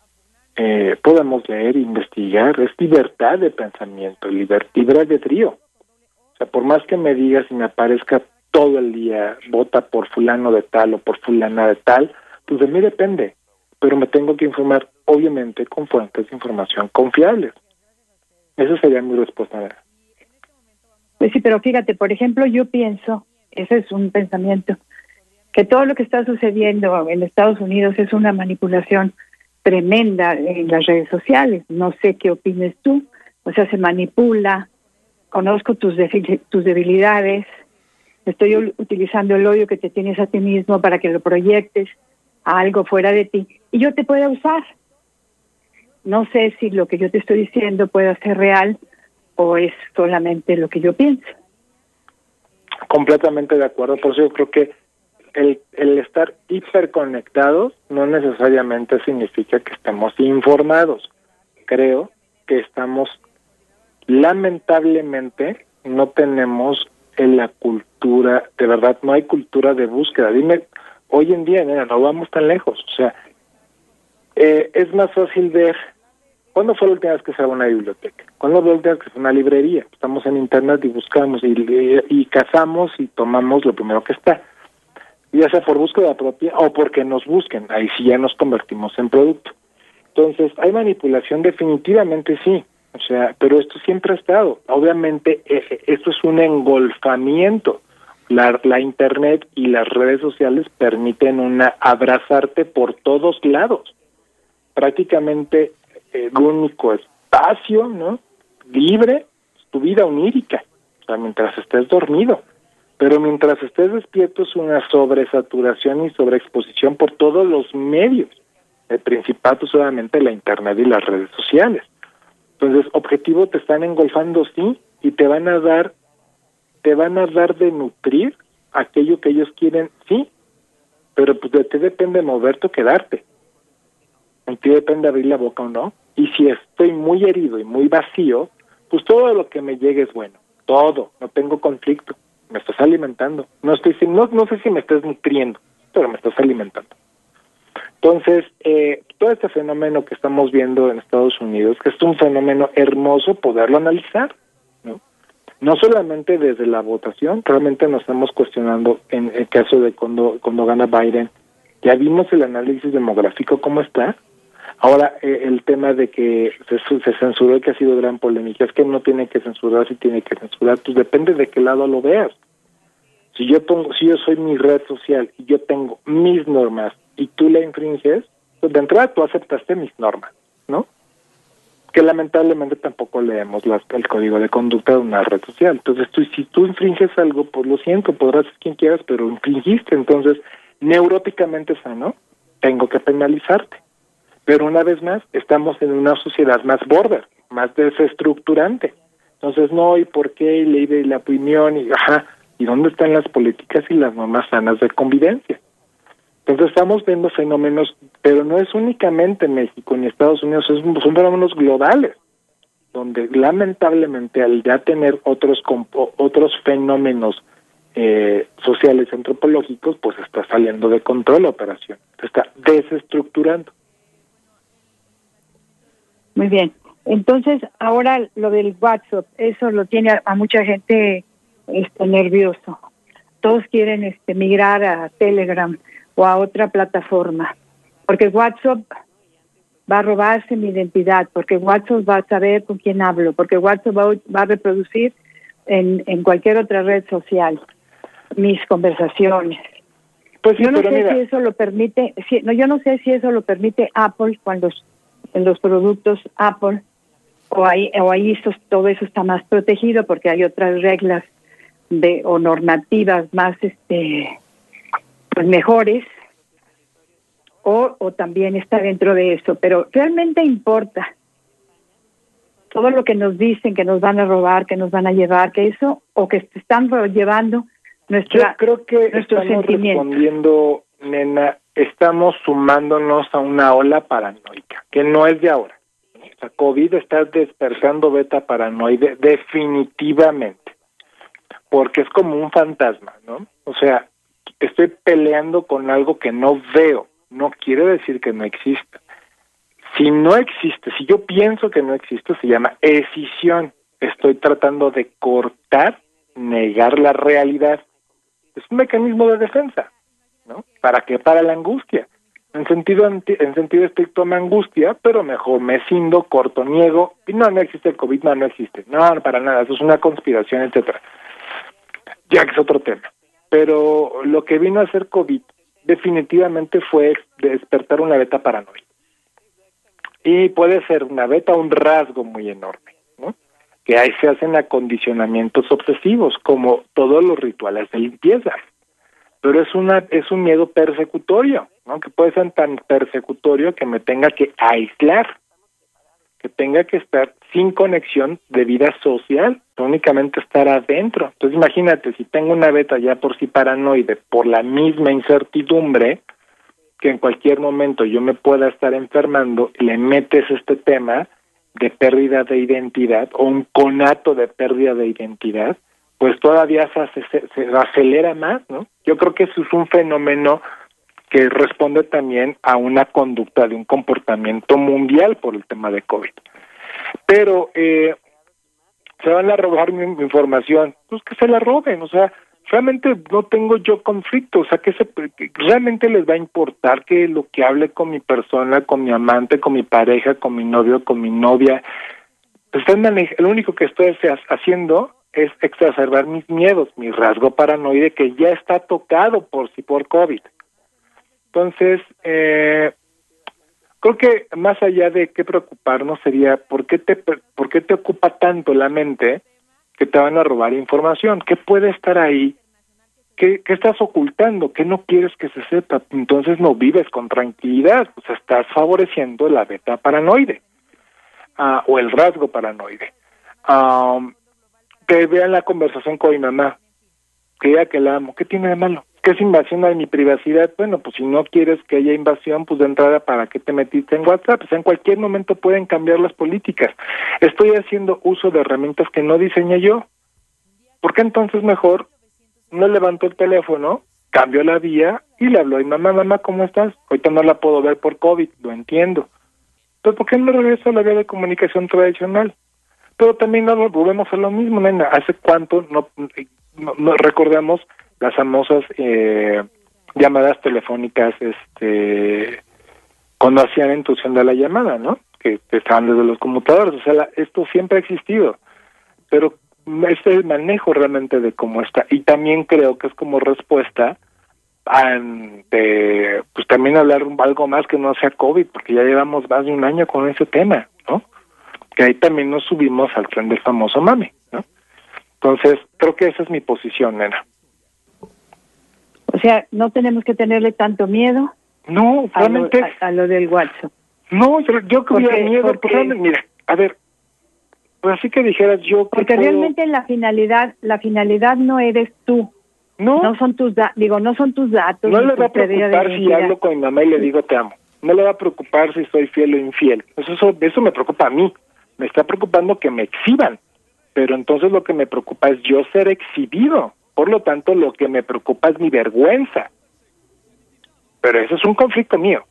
eh, podemos leer, investigar, es libertad de pensamiento, libertad de trío. O sea, por más que me digas y me aparezca todo el día, vota por fulano de tal o por fulana de tal, pues de mí depende, pero me tengo que informar, obviamente, con fuentes de información confiables. Esa sería mi respuesta. Pues sí, pero fíjate, por ejemplo, yo pienso, ese es un pensamiento, que todo lo que está sucediendo en Estados Unidos es una manipulación tremenda en las redes sociales. No sé qué opines tú. O sea, se manipula, conozco tus, tus debilidades, estoy utilizando el odio que te tienes a ti mismo para que lo proyectes a algo fuera de ti y yo te pueda usar. No sé si lo que yo te estoy diciendo pueda ser real o es solamente lo que yo pienso. Completamente de acuerdo, por eso yo creo que el, el estar hiperconectados no necesariamente significa que estemos informados. Creo que estamos, lamentablemente, no tenemos en la cultura, de verdad, no hay cultura de búsqueda. Dime, hoy en día, no vamos tan lejos, o sea, eh, es más fácil ver ¿Cuándo fue la última vez que se a una biblioteca? ¿Cuándo fue la última vez que se una librería? Estamos en internet y buscamos y, y, cazamos y tomamos lo primero que está. Ya sea por búsqueda propia o porque nos busquen. Ahí sí ya nos convertimos en producto. Entonces, hay manipulación definitivamente sí, O sea, pero esto siempre ha estado. Obviamente, eh, eh, esto es un engolfamiento. La, la internet y las redes sociales permiten una abrazarte por todos lados. Prácticamente el único espacio, ¿no? Libre, es tu vida onírica. Mientras estés dormido. Pero mientras estés despierto es una sobresaturación y sobreexposición por todos los medios. El principal, pues obviamente la internet y las redes sociales. Entonces, objetivo te están engolfando, sí, y te van a dar, te van a dar de nutrir aquello que ellos quieren, sí, pero pues de ti depende moverte o quedarte. De ti depende abrir la boca o no. Y si estoy muy herido y muy vacío, pues todo lo que me llegue es bueno. Todo, no tengo conflicto. Me estás alimentando. No estoy no, no sé si me estás nutriendo, pero me estás alimentando. Entonces, eh, todo este fenómeno que estamos viendo en Estados Unidos, que es un fenómeno hermoso poderlo analizar, ¿no? No solamente desde la votación, realmente nos estamos cuestionando en el caso de cuando, cuando gana Biden, ya vimos el análisis demográfico cómo está. Ahora, eh, el tema de que se, se censuró y que ha sido gran polémica, es que no tiene que censurar, si tiene que censurar, pues depende de qué lado lo veas. Si yo pongo, si yo soy mi red social y yo tengo mis normas y tú la infringes, pues de entrada tú aceptaste mis normas, ¿no? Que lamentablemente tampoco leemos el código de conducta de una red social. Entonces, tú, si tú infringes algo, pues lo siento, podrás ser quien quieras, pero infringiste. Entonces, neuróticamente sano, tengo que penalizarte. Pero una vez más, estamos en una sociedad más border, más desestructurante. Entonces, no, ¿y por qué? Y ley de la opinión, y ajá, ¿y dónde están las políticas y las normas sanas de convivencia? Entonces estamos viendo fenómenos, pero no es únicamente México ni Estados Unidos, son fenómenos globales, donde lamentablemente al ya tener otros otros fenómenos eh, sociales antropológicos, pues está saliendo de control la operación, se está desestructurando. Muy bien. Entonces, ahora lo del WhatsApp, eso lo tiene a, mucha gente este, nervioso. Todos quieren este, migrar a Telegram o a otra plataforma, porque WhatsApp va a robarse mi identidad, porque WhatsApp va a saber con quién hablo, porque WhatsApp va, a reproducir en, en cualquier otra red social mis conversaciones. Pues yo no sé si eso lo permite, si, no, yo no sé si eso lo permite Apple cuando en los productos Apple o ahí o ahí eso, todo eso está más protegido porque hay otras reglas de o normativas más este pues mejores o, o también está dentro de eso, pero realmente importa todo lo que nos dicen que nos van a robar, que nos van a llevar, que eso o que están llevando nuestra Yo creo que estamos respondiendo, nena, estamos sumándonos a una ola paranoica, que no es de ahora. O sea, COVID está despertando beta paranoide definitivamente, porque es como un fantasma, ¿no? O sea, estoy peleando con algo que no veo, no quiere decir que no exista. Si no existe, si yo pienso que no existe, se llama escisión. Estoy tratando de cortar, negar la realidad. Es un mecanismo de defensa, ¿no? ¿Para qué? Para la angustia. En sentido, en sentido estricto me angustia, pero mejor me cindo, corto, niego, y no, no existe el COVID, no, no existe. No, para nada, eso es una conspiración, etcétera. Ya que es otro tema pero lo que vino a hacer COVID definitivamente fue despertar una beta paranoia. Y puede ser una beta un rasgo muy enorme, ¿no? Que ahí se hacen acondicionamientos obsesivos, como todos los rituales de limpieza. Pero es una es un miedo persecutorio, ¿no? Que puede ser tan persecutorio que me tenga que aislar que tenga que estar sin conexión de vida social, únicamente estar adentro. Entonces imagínate, si tengo una beta ya por sí paranoide, por la misma incertidumbre, que en cualquier momento yo me pueda estar enfermando, le metes este tema de pérdida de identidad o un conato de pérdida de identidad, pues todavía se, se, se acelera más, ¿no? Yo creo que eso es un fenómeno que responde también a una conducta de un comportamiento mundial por el tema de COVID. Pero eh, se van a robar mi, información, pues que se la roben, o sea, realmente no tengo yo conflicto, o sea, que, se, realmente les va a importar que lo que hable con mi persona, con mi amante, con mi pareja, con mi novio, con mi novia, Están lo único que estoy haciendo es exacerbar mis miedos, mi rasgo paranoide que ya está tocado por si por COVID. Entonces, eh, creo que más allá de qué preocuparnos sería por qué te por qué te ocupa tanto la mente que te van a robar información, qué puede estar ahí, qué, qué estás ocultando, qué no quieres que se sepa, entonces no vives con tranquilidad, pues estás favoreciendo la beta paranoide ah, o el rasgo paranoide. que vean la conversación con mi mamá, que diga que la amo, ¿qué tiene de malo? ¿Qué es invasión a mi privacidad? Bueno, pues si no quieres que haya invasión, pues de entrada, ¿para qué te metiste en WhatsApp? Pues en cualquier momento pueden cambiar las políticas. Estoy haciendo uso de herramientas que no diseñé yo. ¿Por qué entonces mejor no levantó el teléfono, cambió la vía y le habló? Y mamá, mamá, ¿cómo estás? Ahorita no la puedo ver por COVID, lo entiendo. Entonces, ¿por qué no regreso a la vía de comunicación tradicional? Pero también no volvemos a lo mismo, nena. ¿Hace cuánto no, no recordamos las famosas eh, llamadas telefónicas este cuando hacían intuición de la llamada, ¿no? Que estaban desde los computadores, o sea, esto siempre ha existido, pero es el manejo realmente de cómo está y también creo que es como respuesta ante pues también hablar algo más que no sea COVID, porque ya llevamos más de un año con ese tema, ¿no? Que ahí también nos subimos al tren del famoso mame, ¿no? Entonces, creo que esa es mi posición, nena. O sea, no tenemos que tenerle tanto miedo. No, realmente. A lo, del WhatsApp. No, yo, yo que miedo, pues, mira, a ver, pues así que dijeras yo. Porque realmente la finalidad, la finalidad no eres tú. No. No son tus, digo, no son tus datos. No le va a preocupar si hablo con mi mamá y le digo te amo. No le va a preocupar si soy fiel o infiel. Eso, eso, eso me preocupa a mí. Me está preocupando que me exhiban. Pero entonces lo que me preocupa es yo ser exhibido. Por lo tanto, lo que me preocupa es mi vergüenza. Pero eso es un conflicto mío,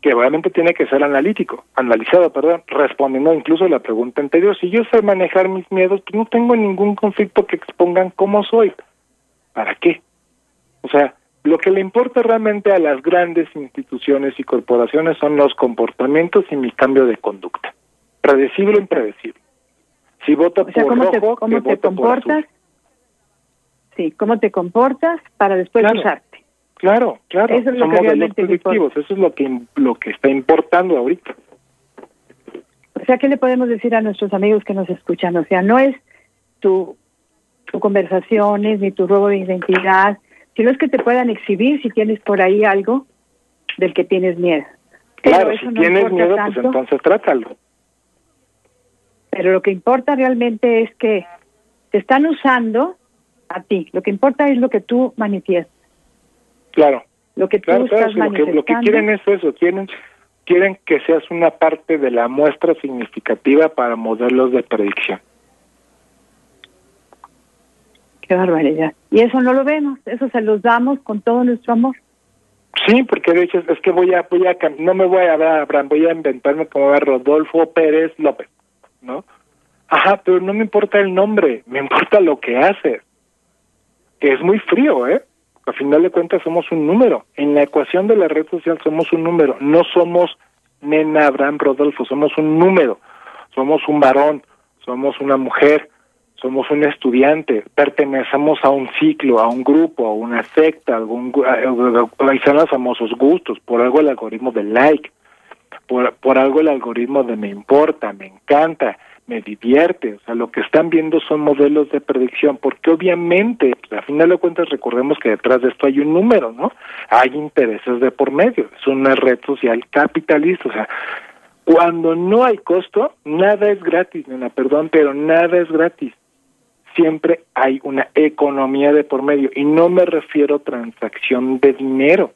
que obviamente tiene que ser analítico, analizado, perdón, respondiendo incluso a la pregunta anterior. Si yo sé manejar mis miedos, pues no tengo ningún conflicto que expongan cómo soy. ¿Para qué? O sea, lo que le importa realmente a las grandes instituciones y corporaciones son los comportamientos y mi cambio de conducta. Predecible o impredecible. Si voto por rojo, ¿cómo te comportas? Sí, cómo te comportas para después usarte. Claro, claro. Eso es lo que realmente eso es lo que, lo que está importando ahorita. O sea, ¿qué le podemos decir a nuestros amigos que nos escuchan? O sea, no es tu, tu conversaciones ni tu robo de identidad, sino es que te puedan exhibir si tienes por ahí algo del que tienes miedo. claro, si tienes miedo, pues entonces trátalo. Pero lo que importa realmente es que te están usando a ti. Lo que importa es lo que tú manifiestas. Claro. Lo que tú estás lo que, lo que quieren es eso, quieren, quieren que seas una parte de la muestra significativa para modelos de predicción. Qué barbaridad. Y eso no lo vemos, eso se los damos con todo nuestro amor. Sí, porque de hecho es que voy a, voy a, no me voy a hablar, Abraham, voy a inventarme como a Rodolfo Pérez López, ¿no? Ajá, pero no me importa el nombre, me importa lo que haces es muy frío, ¿eh? A final de cuentas somos un número. En la ecuación de la red social somos un número. No somos Nena Abraham Rodolfo, somos un número. Somos un varón, somos una mujer, somos un estudiante, pertenecemos a un ciclo, a un grupo, a una secta, a algún, ahí son los famosos gustos, por algo el algoritmo de like, por, por algo el algoritmo de me importa, me encanta, me divierte. O sea, lo que están viendo son modelos de predicción, porque obviamente, a final de cuentas, recordemos que detrás de esto hay un número, ¿no? Hay intereses de por medio. Es una red social capitalista. O sea, cuando no hay costo, nada es gratis, nena, perdón, pero nada es gratis. Siempre hay una economía de por medio. Y no me refiero a transacción de dinero,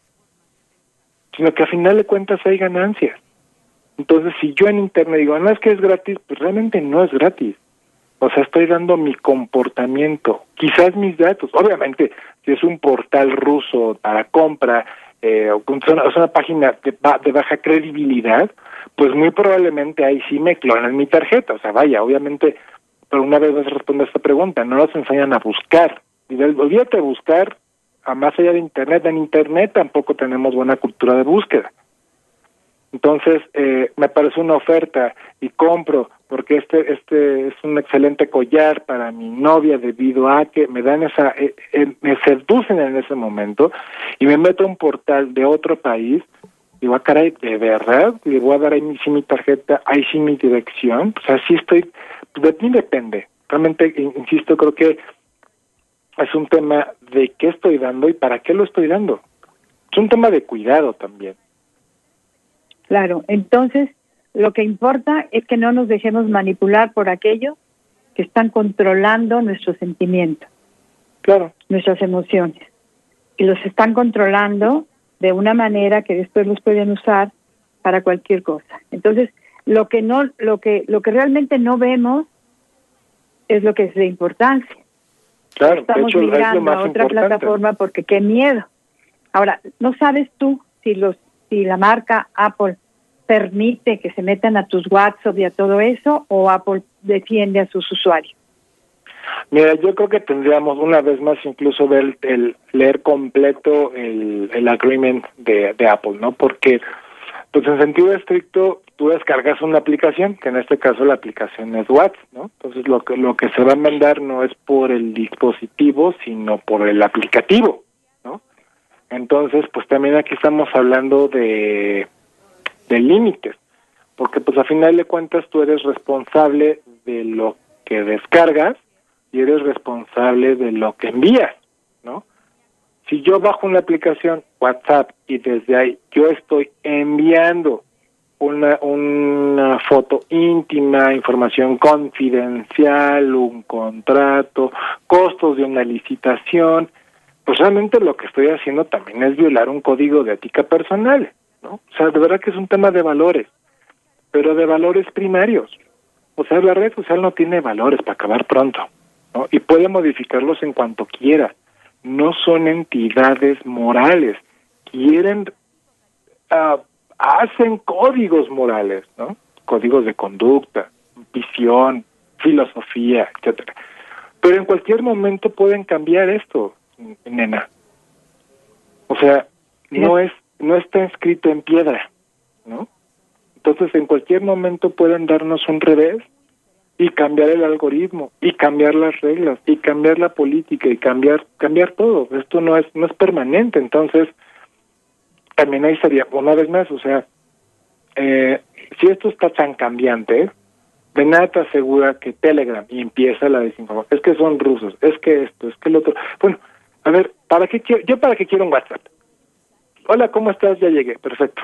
sino que a final de cuentas hay ganancias. Entonces, si yo en Internet digo, no es que es gratis, pues realmente no es gratis. O sea, estoy dando mi comportamiento, quizás mis datos. Obviamente, si es un portal ruso para compra, eh, o es una, página de, de, baja credibilidad, pues muy probablemente ahí sí me clonan mi tarjeta. O sea, vaya, obviamente, pero una vez más respondo a esta pregunta, no nos enseñan a buscar. Y olvídate de buscar, a más allá de Internet, en Internet tampoco tenemos buena cultura de búsqueda. Entonces, eh, me parece una oferta y compro porque este este es un excelente collar para mi novia debido a que me dan esa eh, eh, me seducen en ese momento y me meto a un portal de otro país digo, ah, caray, de verdad, le voy a dar ahí sí mi tarjeta, ahí sí mi dirección, pues así estoy, de mí depende. Realmente, insisto, creo que es un tema de qué estoy dando y para qué lo estoy dando. Es un tema de cuidado también. Claro, entonces lo que importa es que no nos dejemos manipular por aquellos que están controlando nuestros sentimientos, claro, nuestras emociones, y los están controlando de una manera que después los pueden usar para cualquier cosa. Entonces, lo que no, lo que, lo que realmente no vemos es lo que es de importancia. Claro, Estamos de hecho, a otra plataforma porque qué miedo. Ahora, ¿no sabes tú si los, si la marca Apple permite que se metan a tus WhatsApp y a todo eso o Apple defiende a sus usuarios? Mira, yo creo que tendríamos una vez más incluso ver el leer completo el, agreement de, Apple, ¿no? Porque, pues en sentido estricto, tú descargas una aplicación, que en este caso la aplicación es WhatsApp, ¿no? Entonces lo que lo que se va a mandar no es por el dispositivo, sino por el aplicativo. Entonces, pues también aquí estamos hablando de de límites, porque pues a final de cuentas tú eres responsable de lo que descargas y eres responsable de lo que envías, ¿no? Si yo bajo una aplicación WhatsApp y desde ahí yo estoy enviando una, una foto íntima, información confidencial, un contrato, costos de una licitación, pues realmente lo que estoy haciendo también es violar un código de ética personal, ¿no? O sea, de verdad que es un tema de valores, pero de valores primarios. O sea, la red social no tiene valores para acabar pronto y puede modificarlos en cuanto quiera. No son entidades morales, quieren, uh, hacen códigos morales, ¿no? Códigos de conducta, visión, filosofía, etcétera. Pero en cualquier momento pueden cambiar esto, nena. O sea, no es no está escrito en piedra, ¿no? Entonces, en cualquier momento pueden darnos un revés y cambiar el algoritmo y cambiar las reglas y cambiar la política y cambiar cambiar todo. Esto no es no es permanente. Entonces también ahí sería una vez más o sea eh, si esto está tan cambiante de nada te asegura que Telegram y empieza la desinformación. Es que son rusos es que esto es que el otro. Bueno a ver para qué quiero yo para qué quiero un WhatsApp hola cómo estás ya llegué perfecto.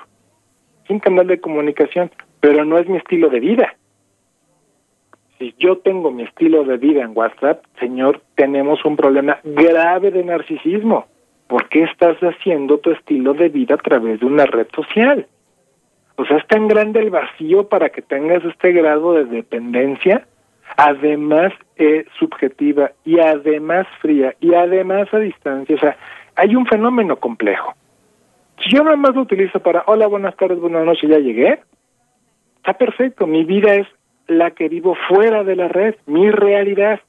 Sin canal de comunicación pero no es mi estilo de vida. Si yo tengo mi estilo de vida en WhatsApp, señor, tenemos un problema grave de narcisismo. ¿Por qué estás haciendo tu estilo de vida a través de una red social? O sea, es tan grande el vacío para que tengas este grado de dependencia, además eh, subjetiva y además fría y además a distancia. O sea, hay un fenómeno complejo. Si yo nada más lo utilizo para, hola, buenas tardes, buenas noches, ya llegué, está perfecto. Mi vida es la que vivo fuera de la red, mi realidad,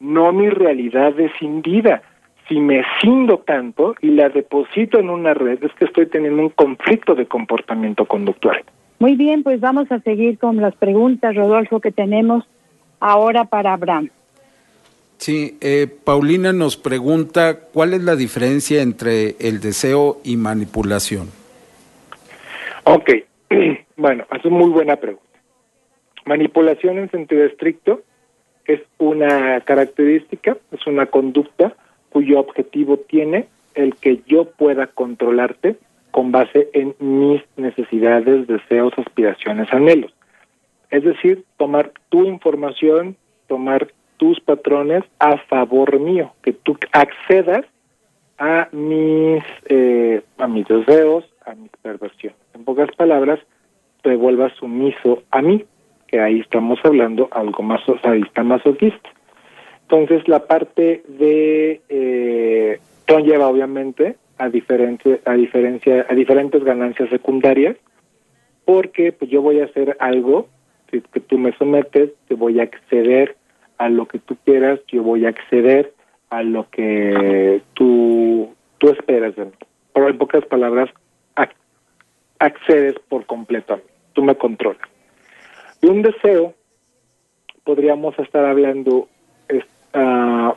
no mi realidad vida. Si me cindo tanto y la deposito en una red, es que estoy teniendo un conflicto de comportamiento conductual. Muy bien, pues vamos a seguir con las preguntas, Rodolfo, que tenemos ahora para Abraham. Sí, eh, Paulina nos pregunta cuál es la diferencia entre el deseo y manipulación. Ok, [clears throat] bueno, es una muy buena pregunta. Manipulación en sentido estricto es una característica, es una conducta cuyo objetivo tiene el que yo pueda controlarte con base en mis necesidades, deseos, aspiraciones, anhelos. Es decir, tomar tu información, tomar tus patrones a favor mío, que tú accedas a mis eh, a mis deseos, a mis perversiones. En pocas palabras, te vuelvas sumiso a mí que ahí estamos hablando algo más sadista masoquista. Entonces la parte de eh, conlleva obviamente a diferente, a diferencia a diferentes ganancias secundarias porque pues yo voy a hacer algo si que tú me sometes te voy a acceder a lo que tú quieras yo voy a acceder a lo que tú tú esperas de mí. Pero en pocas palabras accedes por completo a mí, tú me controlas. Y un deseo, podríamos estar hablando uh,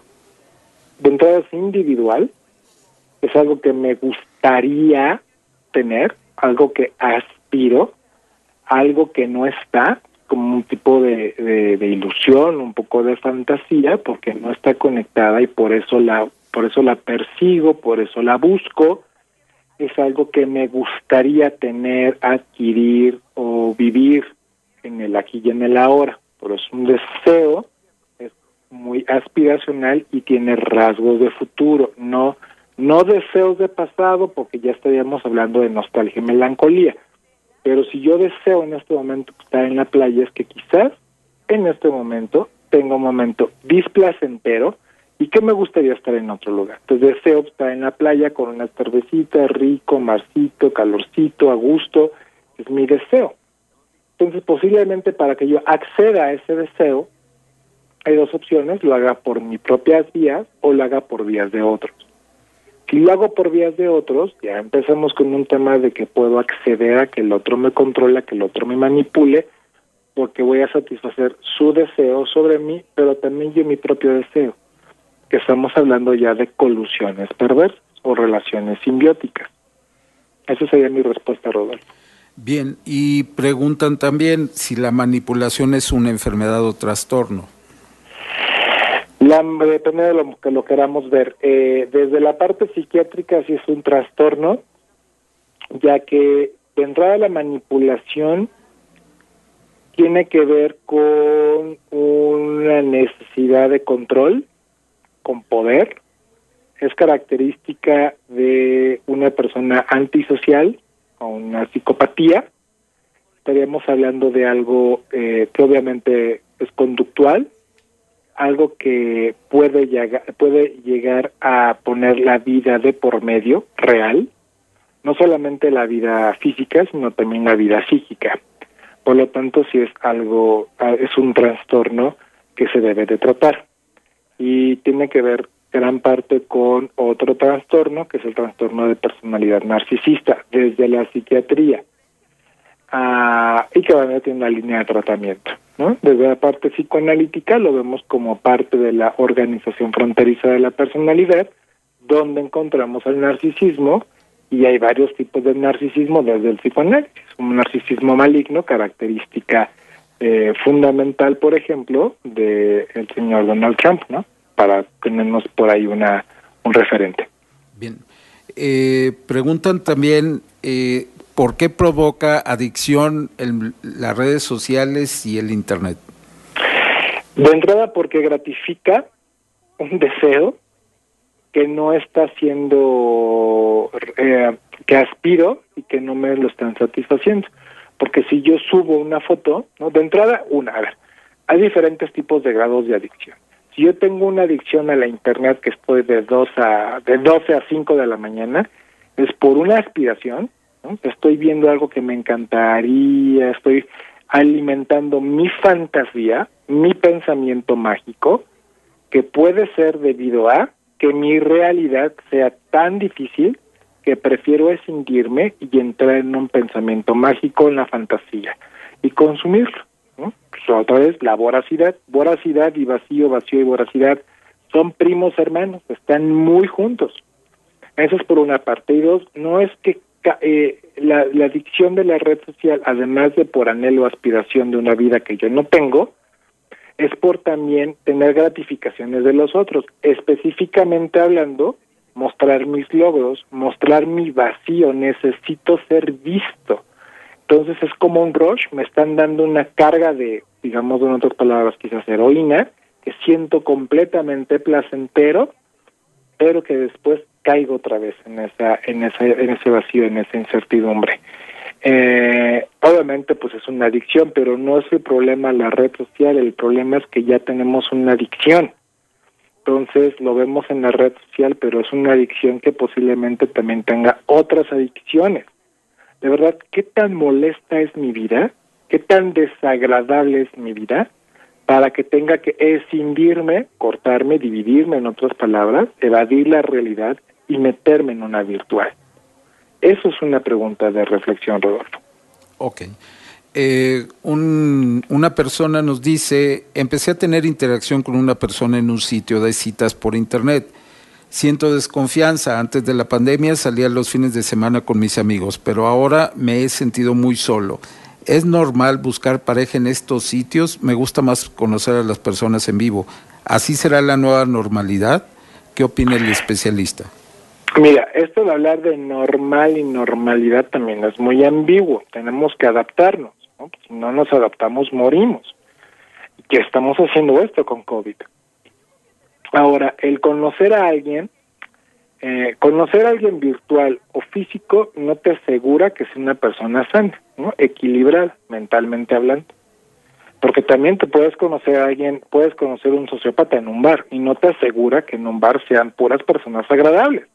de entrada es individual, es algo que me gustaría tener, algo que aspiro, algo que no está, como un tipo de, de, ilusión, un poco de fantasía, porque no está conectada y por eso la, por eso la persigo, por eso la busco. Es algo que me gustaría tener, adquirir o vivir en el aquí y en el ahora. Pero es un deseo, es muy aspiracional y tiene rasgos de futuro, no no deseos de pasado, porque ya estaríamos hablando de nostalgia y melancolía. Pero si yo deseo en este momento estar en la playa, es que quizás en este momento tenga un momento displacentero y que me gustaría estar en otro lugar. Entonces deseo estar en la playa con una cervecita, rico, marcito, calorcito, a gusto, es mi deseo. Entonces posiblemente para que yo acceda a ese deseo, hay dos opciones, lo haga por mis propias vías o lo haga por vías de otros. Si lo hago por vías de otros, ya empezamos con un tema de que puedo acceder a que el otro me controla, que el otro me manipule, porque voy a satisfacer su deseo sobre mí, pero también yo mi propio deseo, que estamos hablando ya de colusiones perversas o relaciones simbióticas. Esa sería mi respuesta, Rodolfo. Bien, y preguntan también si la manipulación es una enfermedad o trastorno. La, depende de lo que lo queramos ver. Eh, desde la parte psiquiátrica sí es un trastorno, ya que de entrada la manipulación tiene que ver con una necesidad de control, con poder, es característica de una persona antisocial o una psicopatía. Estaríamos hablando de algo eh, que obviamente es conductual, algo que puede llegar, puede llegar a poner la vida de por medio real, no solamente la vida física, sino también la vida psíquica. Por lo tanto, si es algo, ah, es un trastorno que se debe de tratar. Y tiene que ver gran parte con otro trastorno, que es el trastorno de personalidad narcisista, desde la psiquiatría, ah, y que va a tener una línea de tratamiento. Desde la parte psicoanalítica lo vemos como parte de la organización fronteriza de la personalidad, donde encontramos el narcisismo y hay varios tipos de narcisismo desde el psicoanálisis. Un narcisismo maligno, característica eh, fundamental, por ejemplo, del el señor Donald Trump, ¿no? Para tenernos por ahí una un referente. Bien. Eh, preguntan también eh, ¿por qué provoca adicción en las redes sociales y el Internet? De entrada porque gratifica un deseo que no está siendo, eh, que aspiro y que no me lo están satisfaciendo. Porque si yo subo una foto, ¿no? de entrada, una, hay diferentes tipos de grados de adicción. Si yo tengo una adicción a la internet que estoy de, dos a, de 12 a 5 de la mañana, es por una aspiración Estoy viendo algo que me encantaría, estoy alimentando mi fantasía, mi pensamiento mágico, que puede ser debido a que mi realidad sea tan difícil que prefiero escindirme y entrar en un pensamiento mágico en la fantasía y consumirlo. Pues otra vez, la voracidad, voracidad y vacío, vacío y voracidad son primos hermanos, están muy juntos. Eso es por una parte. Y dos, no es que eh, la, la adicción de la red social, además de por anhelo o aspiración de una vida que yo no tengo, es por también tener gratificaciones de los otros, específicamente hablando, mostrar mis logros, mostrar mi vacío, necesito ser visto. Entonces es como un rush, me están dando una carga de, digamos en otras palabras, quizás heroína, que siento completamente placentero, pero que después caigo otra vez en esa en ese en ese vacío en esa incertidumbre. Eh, obviamente pues es una adicción pero no es el problema la red social el problema es que ya tenemos una adicción. Entonces lo vemos en la red social pero es una adicción que posiblemente también tenga otras adicciones. De verdad qué tan molesta es mi vida qué tan desagradable es mi vida para que tenga que escindirme, cortarme, dividirme en otras palabras, evadir la realidad y meterme en una virtual. Eso es una pregunta de reflexión, Rodolfo. Ok. Eh, una persona nos dice, empecé a tener interacción con una persona en un sitio de citas por internet. Siento desconfianza. Antes de la pandemia salía los fines de semana con mis amigos, pero ahora me he sentido muy solo. ¿Es normal buscar pareja en estos sitios? Me gusta más conocer a las personas en vivo. ¿Así será la nueva normalidad? ¿Qué opina el especialista? Mira, esto de hablar de normal y normalidad también es muy ambiguo. Tenemos que adaptarnos. ¿no? Si no nos adaptamos, morimos. ¿Qué estamos haciendo esto con COVID? Ahora, el conocer a alguien, eh, conocer a alguien virtual o físico no te asegura que sea una persona sana, ¿no? equilibrada mentalmente hablando. Porque también te puedes conocer a alguien, puedes conocer a un sociópata en un bar y no te asegura que en un bar sean puras personas agradables.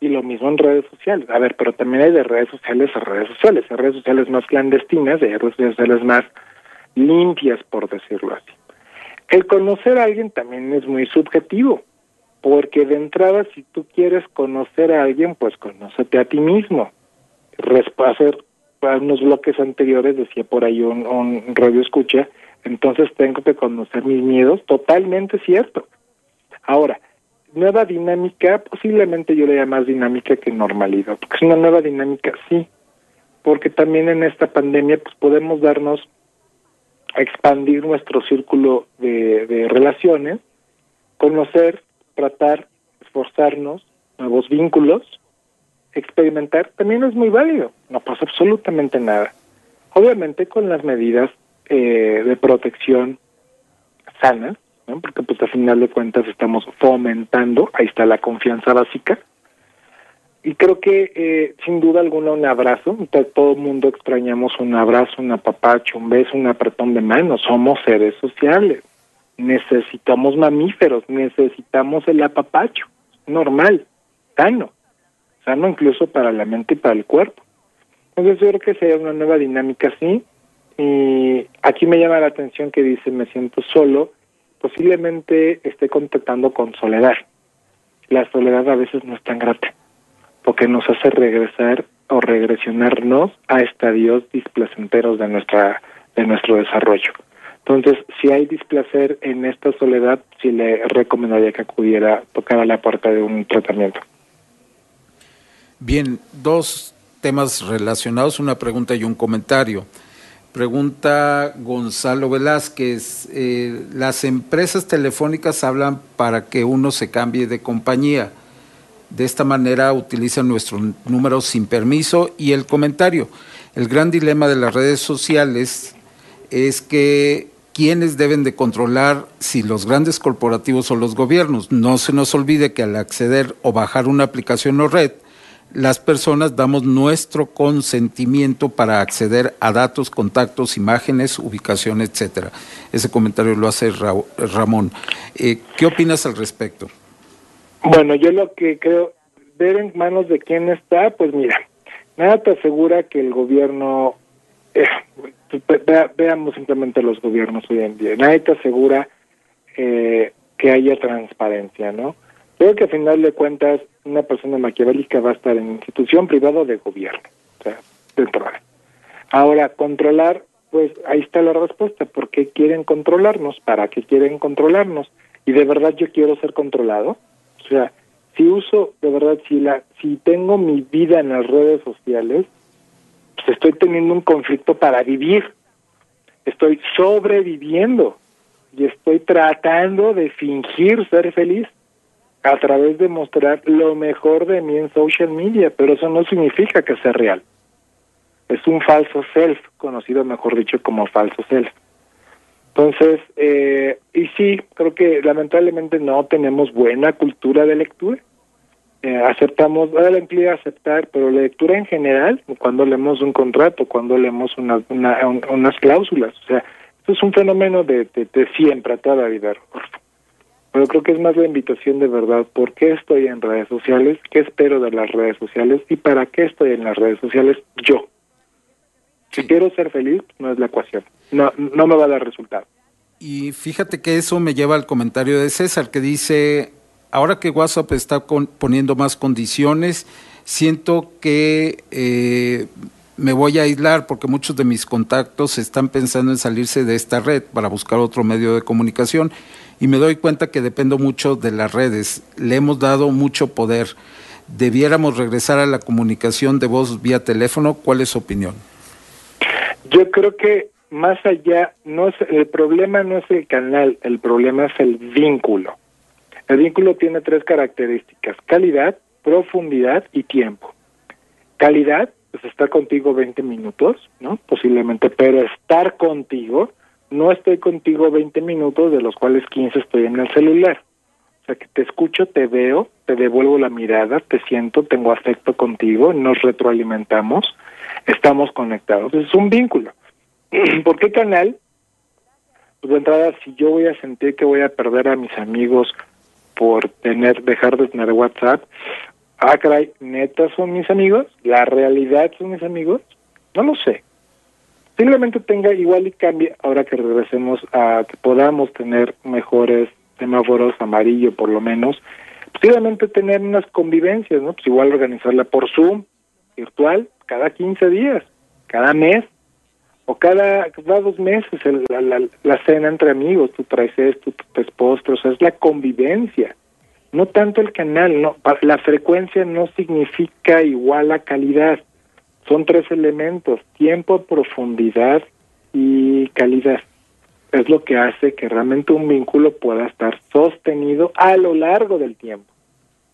Y lo mismo en redes sociales. A ver, pero también hay de redes sociales a redes sociales. Hay redes sociales más clandestinas, hay redes sociales más limpias, por decirlo así. El conocer a alguien también es muy subjetivo, porque de entrada, si tú quieres conocer a alguien, pues conócete a ti mismo. Hacer unos bloques anteriores decía por ahí un, un radio escucha, entonces tengo que conocer mis miedos, totalmente cierto. Ahora, nueva dinámica, posiblemente yo le llamo más dinámica que normalidad, porque es una nueva dinámica, sí, porque también en esta pandemia pues podemos darnos expandir nuestro círculo de, de relaciones, conocer, tratar, esforzarnos, nuevos vínculos, experimentar, también es muy válido, no pasa absolutamente nada. Obviamente con las medidas eh, de protección sanas, porque pues a final de cuentas estamos fomentando, ahí está la confianza básica, y creo que eh, sin duda alguna un abrazo, todo el mundo extrañamos un abrazo, un apapacho, un beso, un apretón de manos, somos seres sociales, necesitamos mamíferos, necesitamos el apapacho, normal, sano, sano incluso para la mente y para el cuerpo. Entonces yo creo que sería una nueva dinámica así, y aquí me llama la atención que dice me siento solo, posiblemente esté contactando con soledad. La soledad a veces no es tan grata, porque nos hace regresar o regresionarnos a estadios displacenteros de nuestra de nuestro desarrollo. Entonces, si hay displacer en esta soledad, sí le recomendaría que acudiera, tocar a la puerta de un tratamiento. Bien, dos temas relacionados, una pregunta y un comentario. Pregunta Gonzalo Velázquez, eh, las empresas telefónicas hablan para que uno se cambie de compañía. De esta manera utilizan nuestro número sin permiso y el comentario. El gran dilema de las redes sociales es que quienes deben de controlar si los grandes corporativos o los gobiernos. No se nos olvide que al acceder o bajar una aplicación o red, las personas damos nuestro consentimiento para acceder a datos, contactos, imágenes, ubicación, etcétera. Ese comentario lo hace Ramón. Eh, ¿Qué opinas al respecto? Bueno, yo lo que creo, ver en manos de quién está, pues mira, nada te asegura que el gobierno, eh, veamos simplemente los gobiernos hoy en día, nadie te asegura eh, que haya transparencia, ¿no? Creo que a final de cuentas una persona maquiavélica va a estar en institución privada de gobierno, o sea, dentro de. Ahora, controlar, pues ahí está la respuesta. ¿Por qué quieren controlarnos? ¿Para qué quieren controlarnos? ¿Y de verdad yo quiero ser controlado? O sea, si uso, de verdad, si, la, si tengo mi vida en las redes sociales, estoy teniendo un conflicto para vivir. Estoy sobreviviendo y estoy tratando de fingir ser feliz a través de mostrar lo mejor de mí en social media, pero eso no significa que sea real. Es un falso self, conocido mejor dicho como falso self. Entonces, eh, y sí, creo que lamentablemente no tenemos buena cultura de lectura. Eh, aceptamos, ahora implica aceptar, pero la lectura en general, cuando leemos un contrato, cuando leemos una, unas cláusulas, o sea, esto es un fenómeno de, de, de siempre, a toda la vida. Pero creo que es más la invitación de verdad, ¿por qué estoy en redes sociales? ¿Qué espero de las redes sociales? ¿Y para qué estoy en las redes sociales yo? Si quiero ser feliz, no es la ecuación. No, no me va a dar resultado. Y fíjate que eso me lleva al comentario de César, que dice, ahora que WhatsApp está poniendo más condiciones, siento que eh, me voy a aislar porque muchos de mis contactos están pensando en salirse de esta red para buscar otro medio de comunicación y me doy cuenta que dependo mucho de las redes. Le hemos dado mucho poder. ¿Debiéramos regresar a la comunicación de voz vía teléfono? ¿Cuál es su opinión? Yo creo que más allá, no es el problema no es el canal, el problema es el vínculo. El vínculo tiene tres características, calidad, profundidad y tiempo. Calidad, pues estar contigo 20 minutos, ¿no? Posiblemente, pero estar contigo, no estoy contigo 20 minutos, de los cuales 15 estoy en el celular. O sea, que te escucho, te veo, te devuelvo la mirada, te siento, tengo afecto contigo, nos retroalimentamos, estamos conectados. Es un vínculo. [clears throat] ¿Por qué canal? Pues de entrada, si yo voy a sentir que voy a perder a mis amigos por tener dejar de tener WhatsApp, ah, caray, neta son mis amigos, la realidad son mis amigos, no lo sé. Simplemente tenga igual y cambie ahora que regresemos a que podamos tener mejores semáforos amarillo por lo menos, posiblemente tener unas convivencias, ¿no? Pues igual organizarla por Zoom, virtual, cada 15 días, cada mes, o cada, dos meses la, cena entre amigos, tú traes esto, tú traes postre, o sea, es la convivencia, no tanto el canal, no, la frecuencia no significa igual a calidad, son tres elementos, tiempo, profundidad y calidad. Es lo que hace que realmente un vínculo pueda estar sostenido a lo largo del tiempo.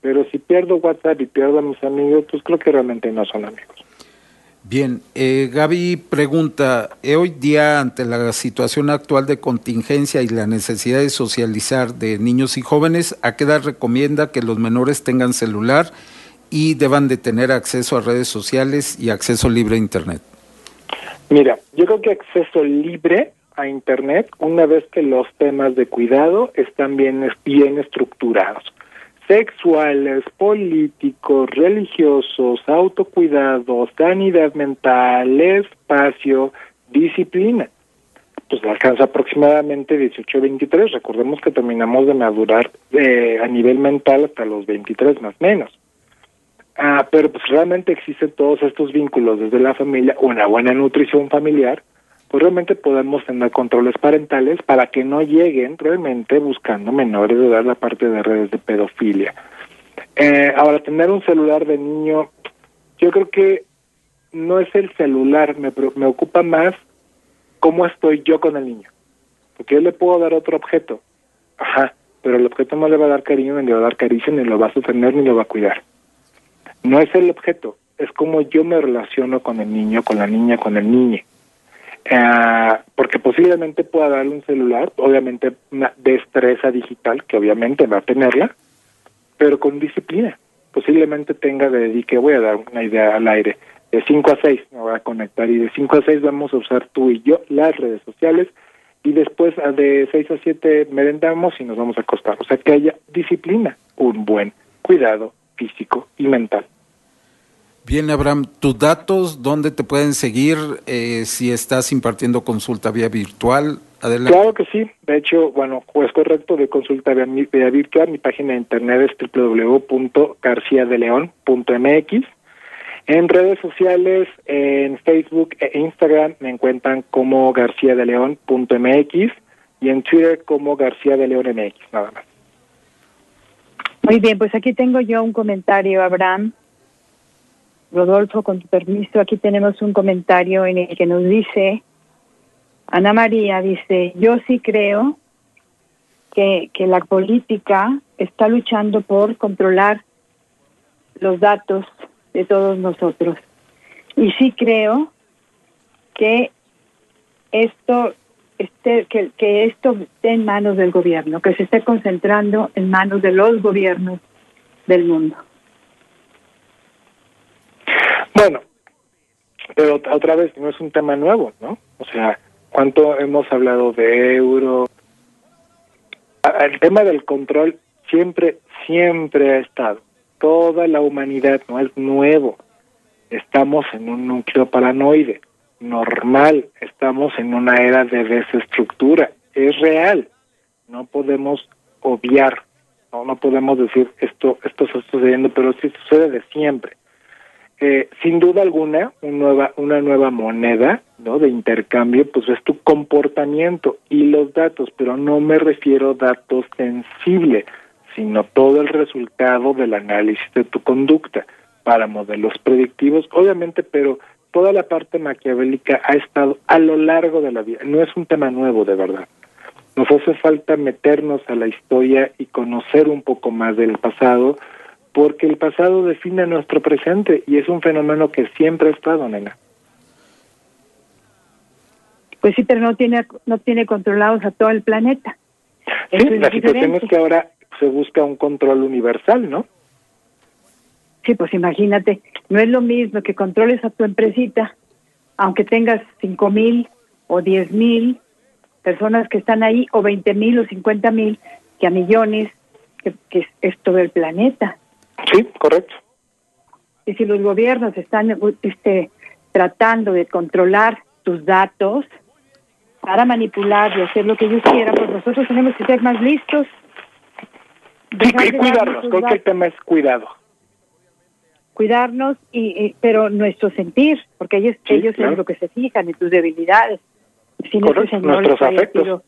Pero si pierdo WhatsApp y pierdo a mis amigos, pues creo que realmente no son amigos. Bien, eh, Gaby pregunta, eh, hoy día ante la situación actual de contingencia y la necesidad de socializar de niños y jóvenes, ¿a qué edad recomienda que los menores tengan celular y deban de tener acceso a redes sociales y acceso libre a Internet? Mira, yo creo que acceso libre a Internet una vez que los temas de cuidado están bien, bien estructurados sexuales, políticos, religiosos, autocuidado, sanidad mental, espacio, disciplina. Pues alcanza aproximadamente 18 23. Recordemos que terminamos de madurar eh, a nivel mental hasta los 23 más menos. Ah, pero pues realmente existen todos estos vínculos desde la familia, una buena nutrición familiar, pues realmente podemos tener controles parentales para que no lleguen realmente buscando menores de edad la parte de redes de pedofilia. Eh, ahora, tener un celular de niño, yo creo que no es el celular, me, me ocupa más cómo estoy yo con el niño. Porque yo le puedo dar otro objeto, ajá, pero el objeto no le va a dar cariño, ni le va a dar caricia, ni lo va a sostener, ni lo va a cuidar. No es el objeto, es como yo me relaciono con el niño, con la niña, con el niño. Eh, porque posiblemente pueda darle un celular, obviamente una destreza digital, que obviamente va a tenerla, pero con disciplina. Posiblemente tenga de dedique, voy a dar una idea al aire, de 5 a 6 me voy a conectar y de 5 a 6 vamos a usar tú y yo las redes sociales y después de 6 a 7 merendamos y nos vamos a acostar. O sea, que haya disciplina, un buen cuidado físico y mental. Bien, Abraham, tus datos, ¿dónde te pueden seguir eh, si estás impartiendo consulta vía virtual? Adelante. Claro que sí. De hecho, bueno, es correcto de consulta vía, vía virtual. Mi página de internet es www.garciadeleon.mx. En redes sociales, en Facebook e Instagram me encuentran como garciadeleon.mx y en Twitter como García de León MX, nada más. Muy bien, pues aquí tengo yo un comentario, Abraham. Rodolfo, con tu permiso, aquí tenemos un comentario en el que nos dice, Ana María dice, yo sí creo que, que la política está luchando por controlar los datos de todos nosotros. Y sí creo que esto esté, que, que esto esté en manos del gobierno, que se esté concentrando en manos de los gobiernos del mundo. Bueno, pero otra vez no es un tema nuevo, ¿no? O sea, ¿cuánto hemos hablado de euro? El tema del control siempre, siempre ha estado. Toda la humanidad no es nuevo. Estamos en un núcleo paranoide, normal. Estamos en una era de desestructura. Es real. No podemos obviar, no, no podemos decir esto, esto está sucediendo, pero sí sucede de siempre eh, sin duda alguna, una nueva, una nueva moneda ¿no? de intercambio, pues es tu comportamiento y los datos, pero no me refiero a datos sensibles, sino todo el resultado del análisis de tu conducta para modelos predictivos, obviamente, pero toda la parte maquiavélica ha estado a lo largo de la vida, no es un tema nuevo de verdad. Nos hace falta meternos a la historia y conocer un poco más del pasado, porque el pasado define nuestro presente y es un fenómeno que siempre ha estado, nena. Pues sí, pero no tiene no tiene controlados a todo el planeta. sí, la situación es que ahora se busca un control universal, ¿no? Sí, pues imagínate, no es lo mismo que controles a tu empresita, aunque tengas cinco mil o diez mil personas que están ahí, o veinte mil o cincuenta mil, que a millones, que, que es todo el planeta. Sí, correcto. Y si los gobiernos están este, tratando de controlar tus datos para manipular y hacer lo que ellos quieran, pues nosotros tenemos que ser más listos. Sí, y cuidarnos, creo que el tema es cuidado. Cuidarnos, y, pero nuestro sentir, porque ellos, ellos es lo que se fijan, en tus debilidades. Si Correcto, nuestros afectos.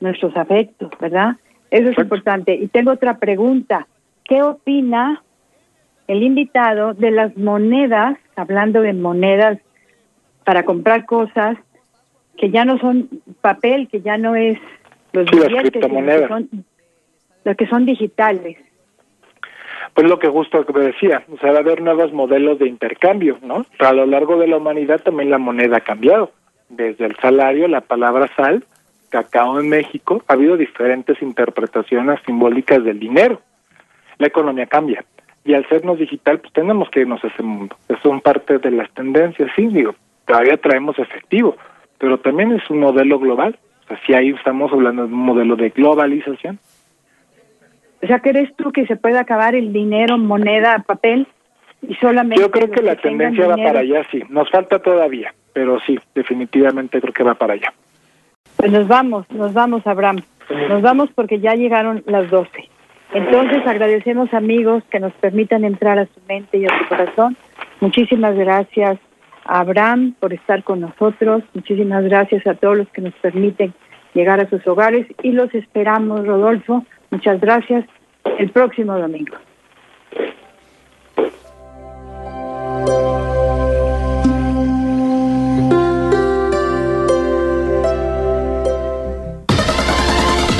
nuestros afectos, ¿verdad? Eso es importante. Y tengo otra pregunta. ¿Qué opina el invitado de las monedas, hablando de monedas para comprar cosas que ya no son papel, que ya no es los billetes, que son, los que son digitales? Pues lo que justo que decía, o sea, va a haber nuevos modelos de intercambio, ¿no? a lo largo de la humanidad también la moneda ha cambiado. Desde el salario, la palabra sal, cacao en México, ha habido diferentes interpretaciones simbólicas del dinero la economía cambia. Y al sernos digital, pues tenemos que irnos a ese mundo. Son parte de las tendencias, sí, digo, todavía traemos efectivo, pero también es un modelo global. O sea, si ahí estamos hablando de un modelo de globalización. O sea, ¿crees tú que se puede acabar el dinero, moneda, papel? Y solamente Yo creo que la tendencia va para allá, sí. Nos falta todavía, pero sí, definitivamente creo que va para allá. Pues nos vamos, nos vamos, Abraham. Nos vamos porque ya llegaron las 12. Entonces agradecemos amigos que nos permitan entrar a su mente y a su corazón. Muchísimas gracias a Abraham por estar con nosotros. Muchísimas gracias a todos los que nos permiten llegar a sus hogares y los esperamos, Rodolfo. Muchas gracias. El próximo domingo.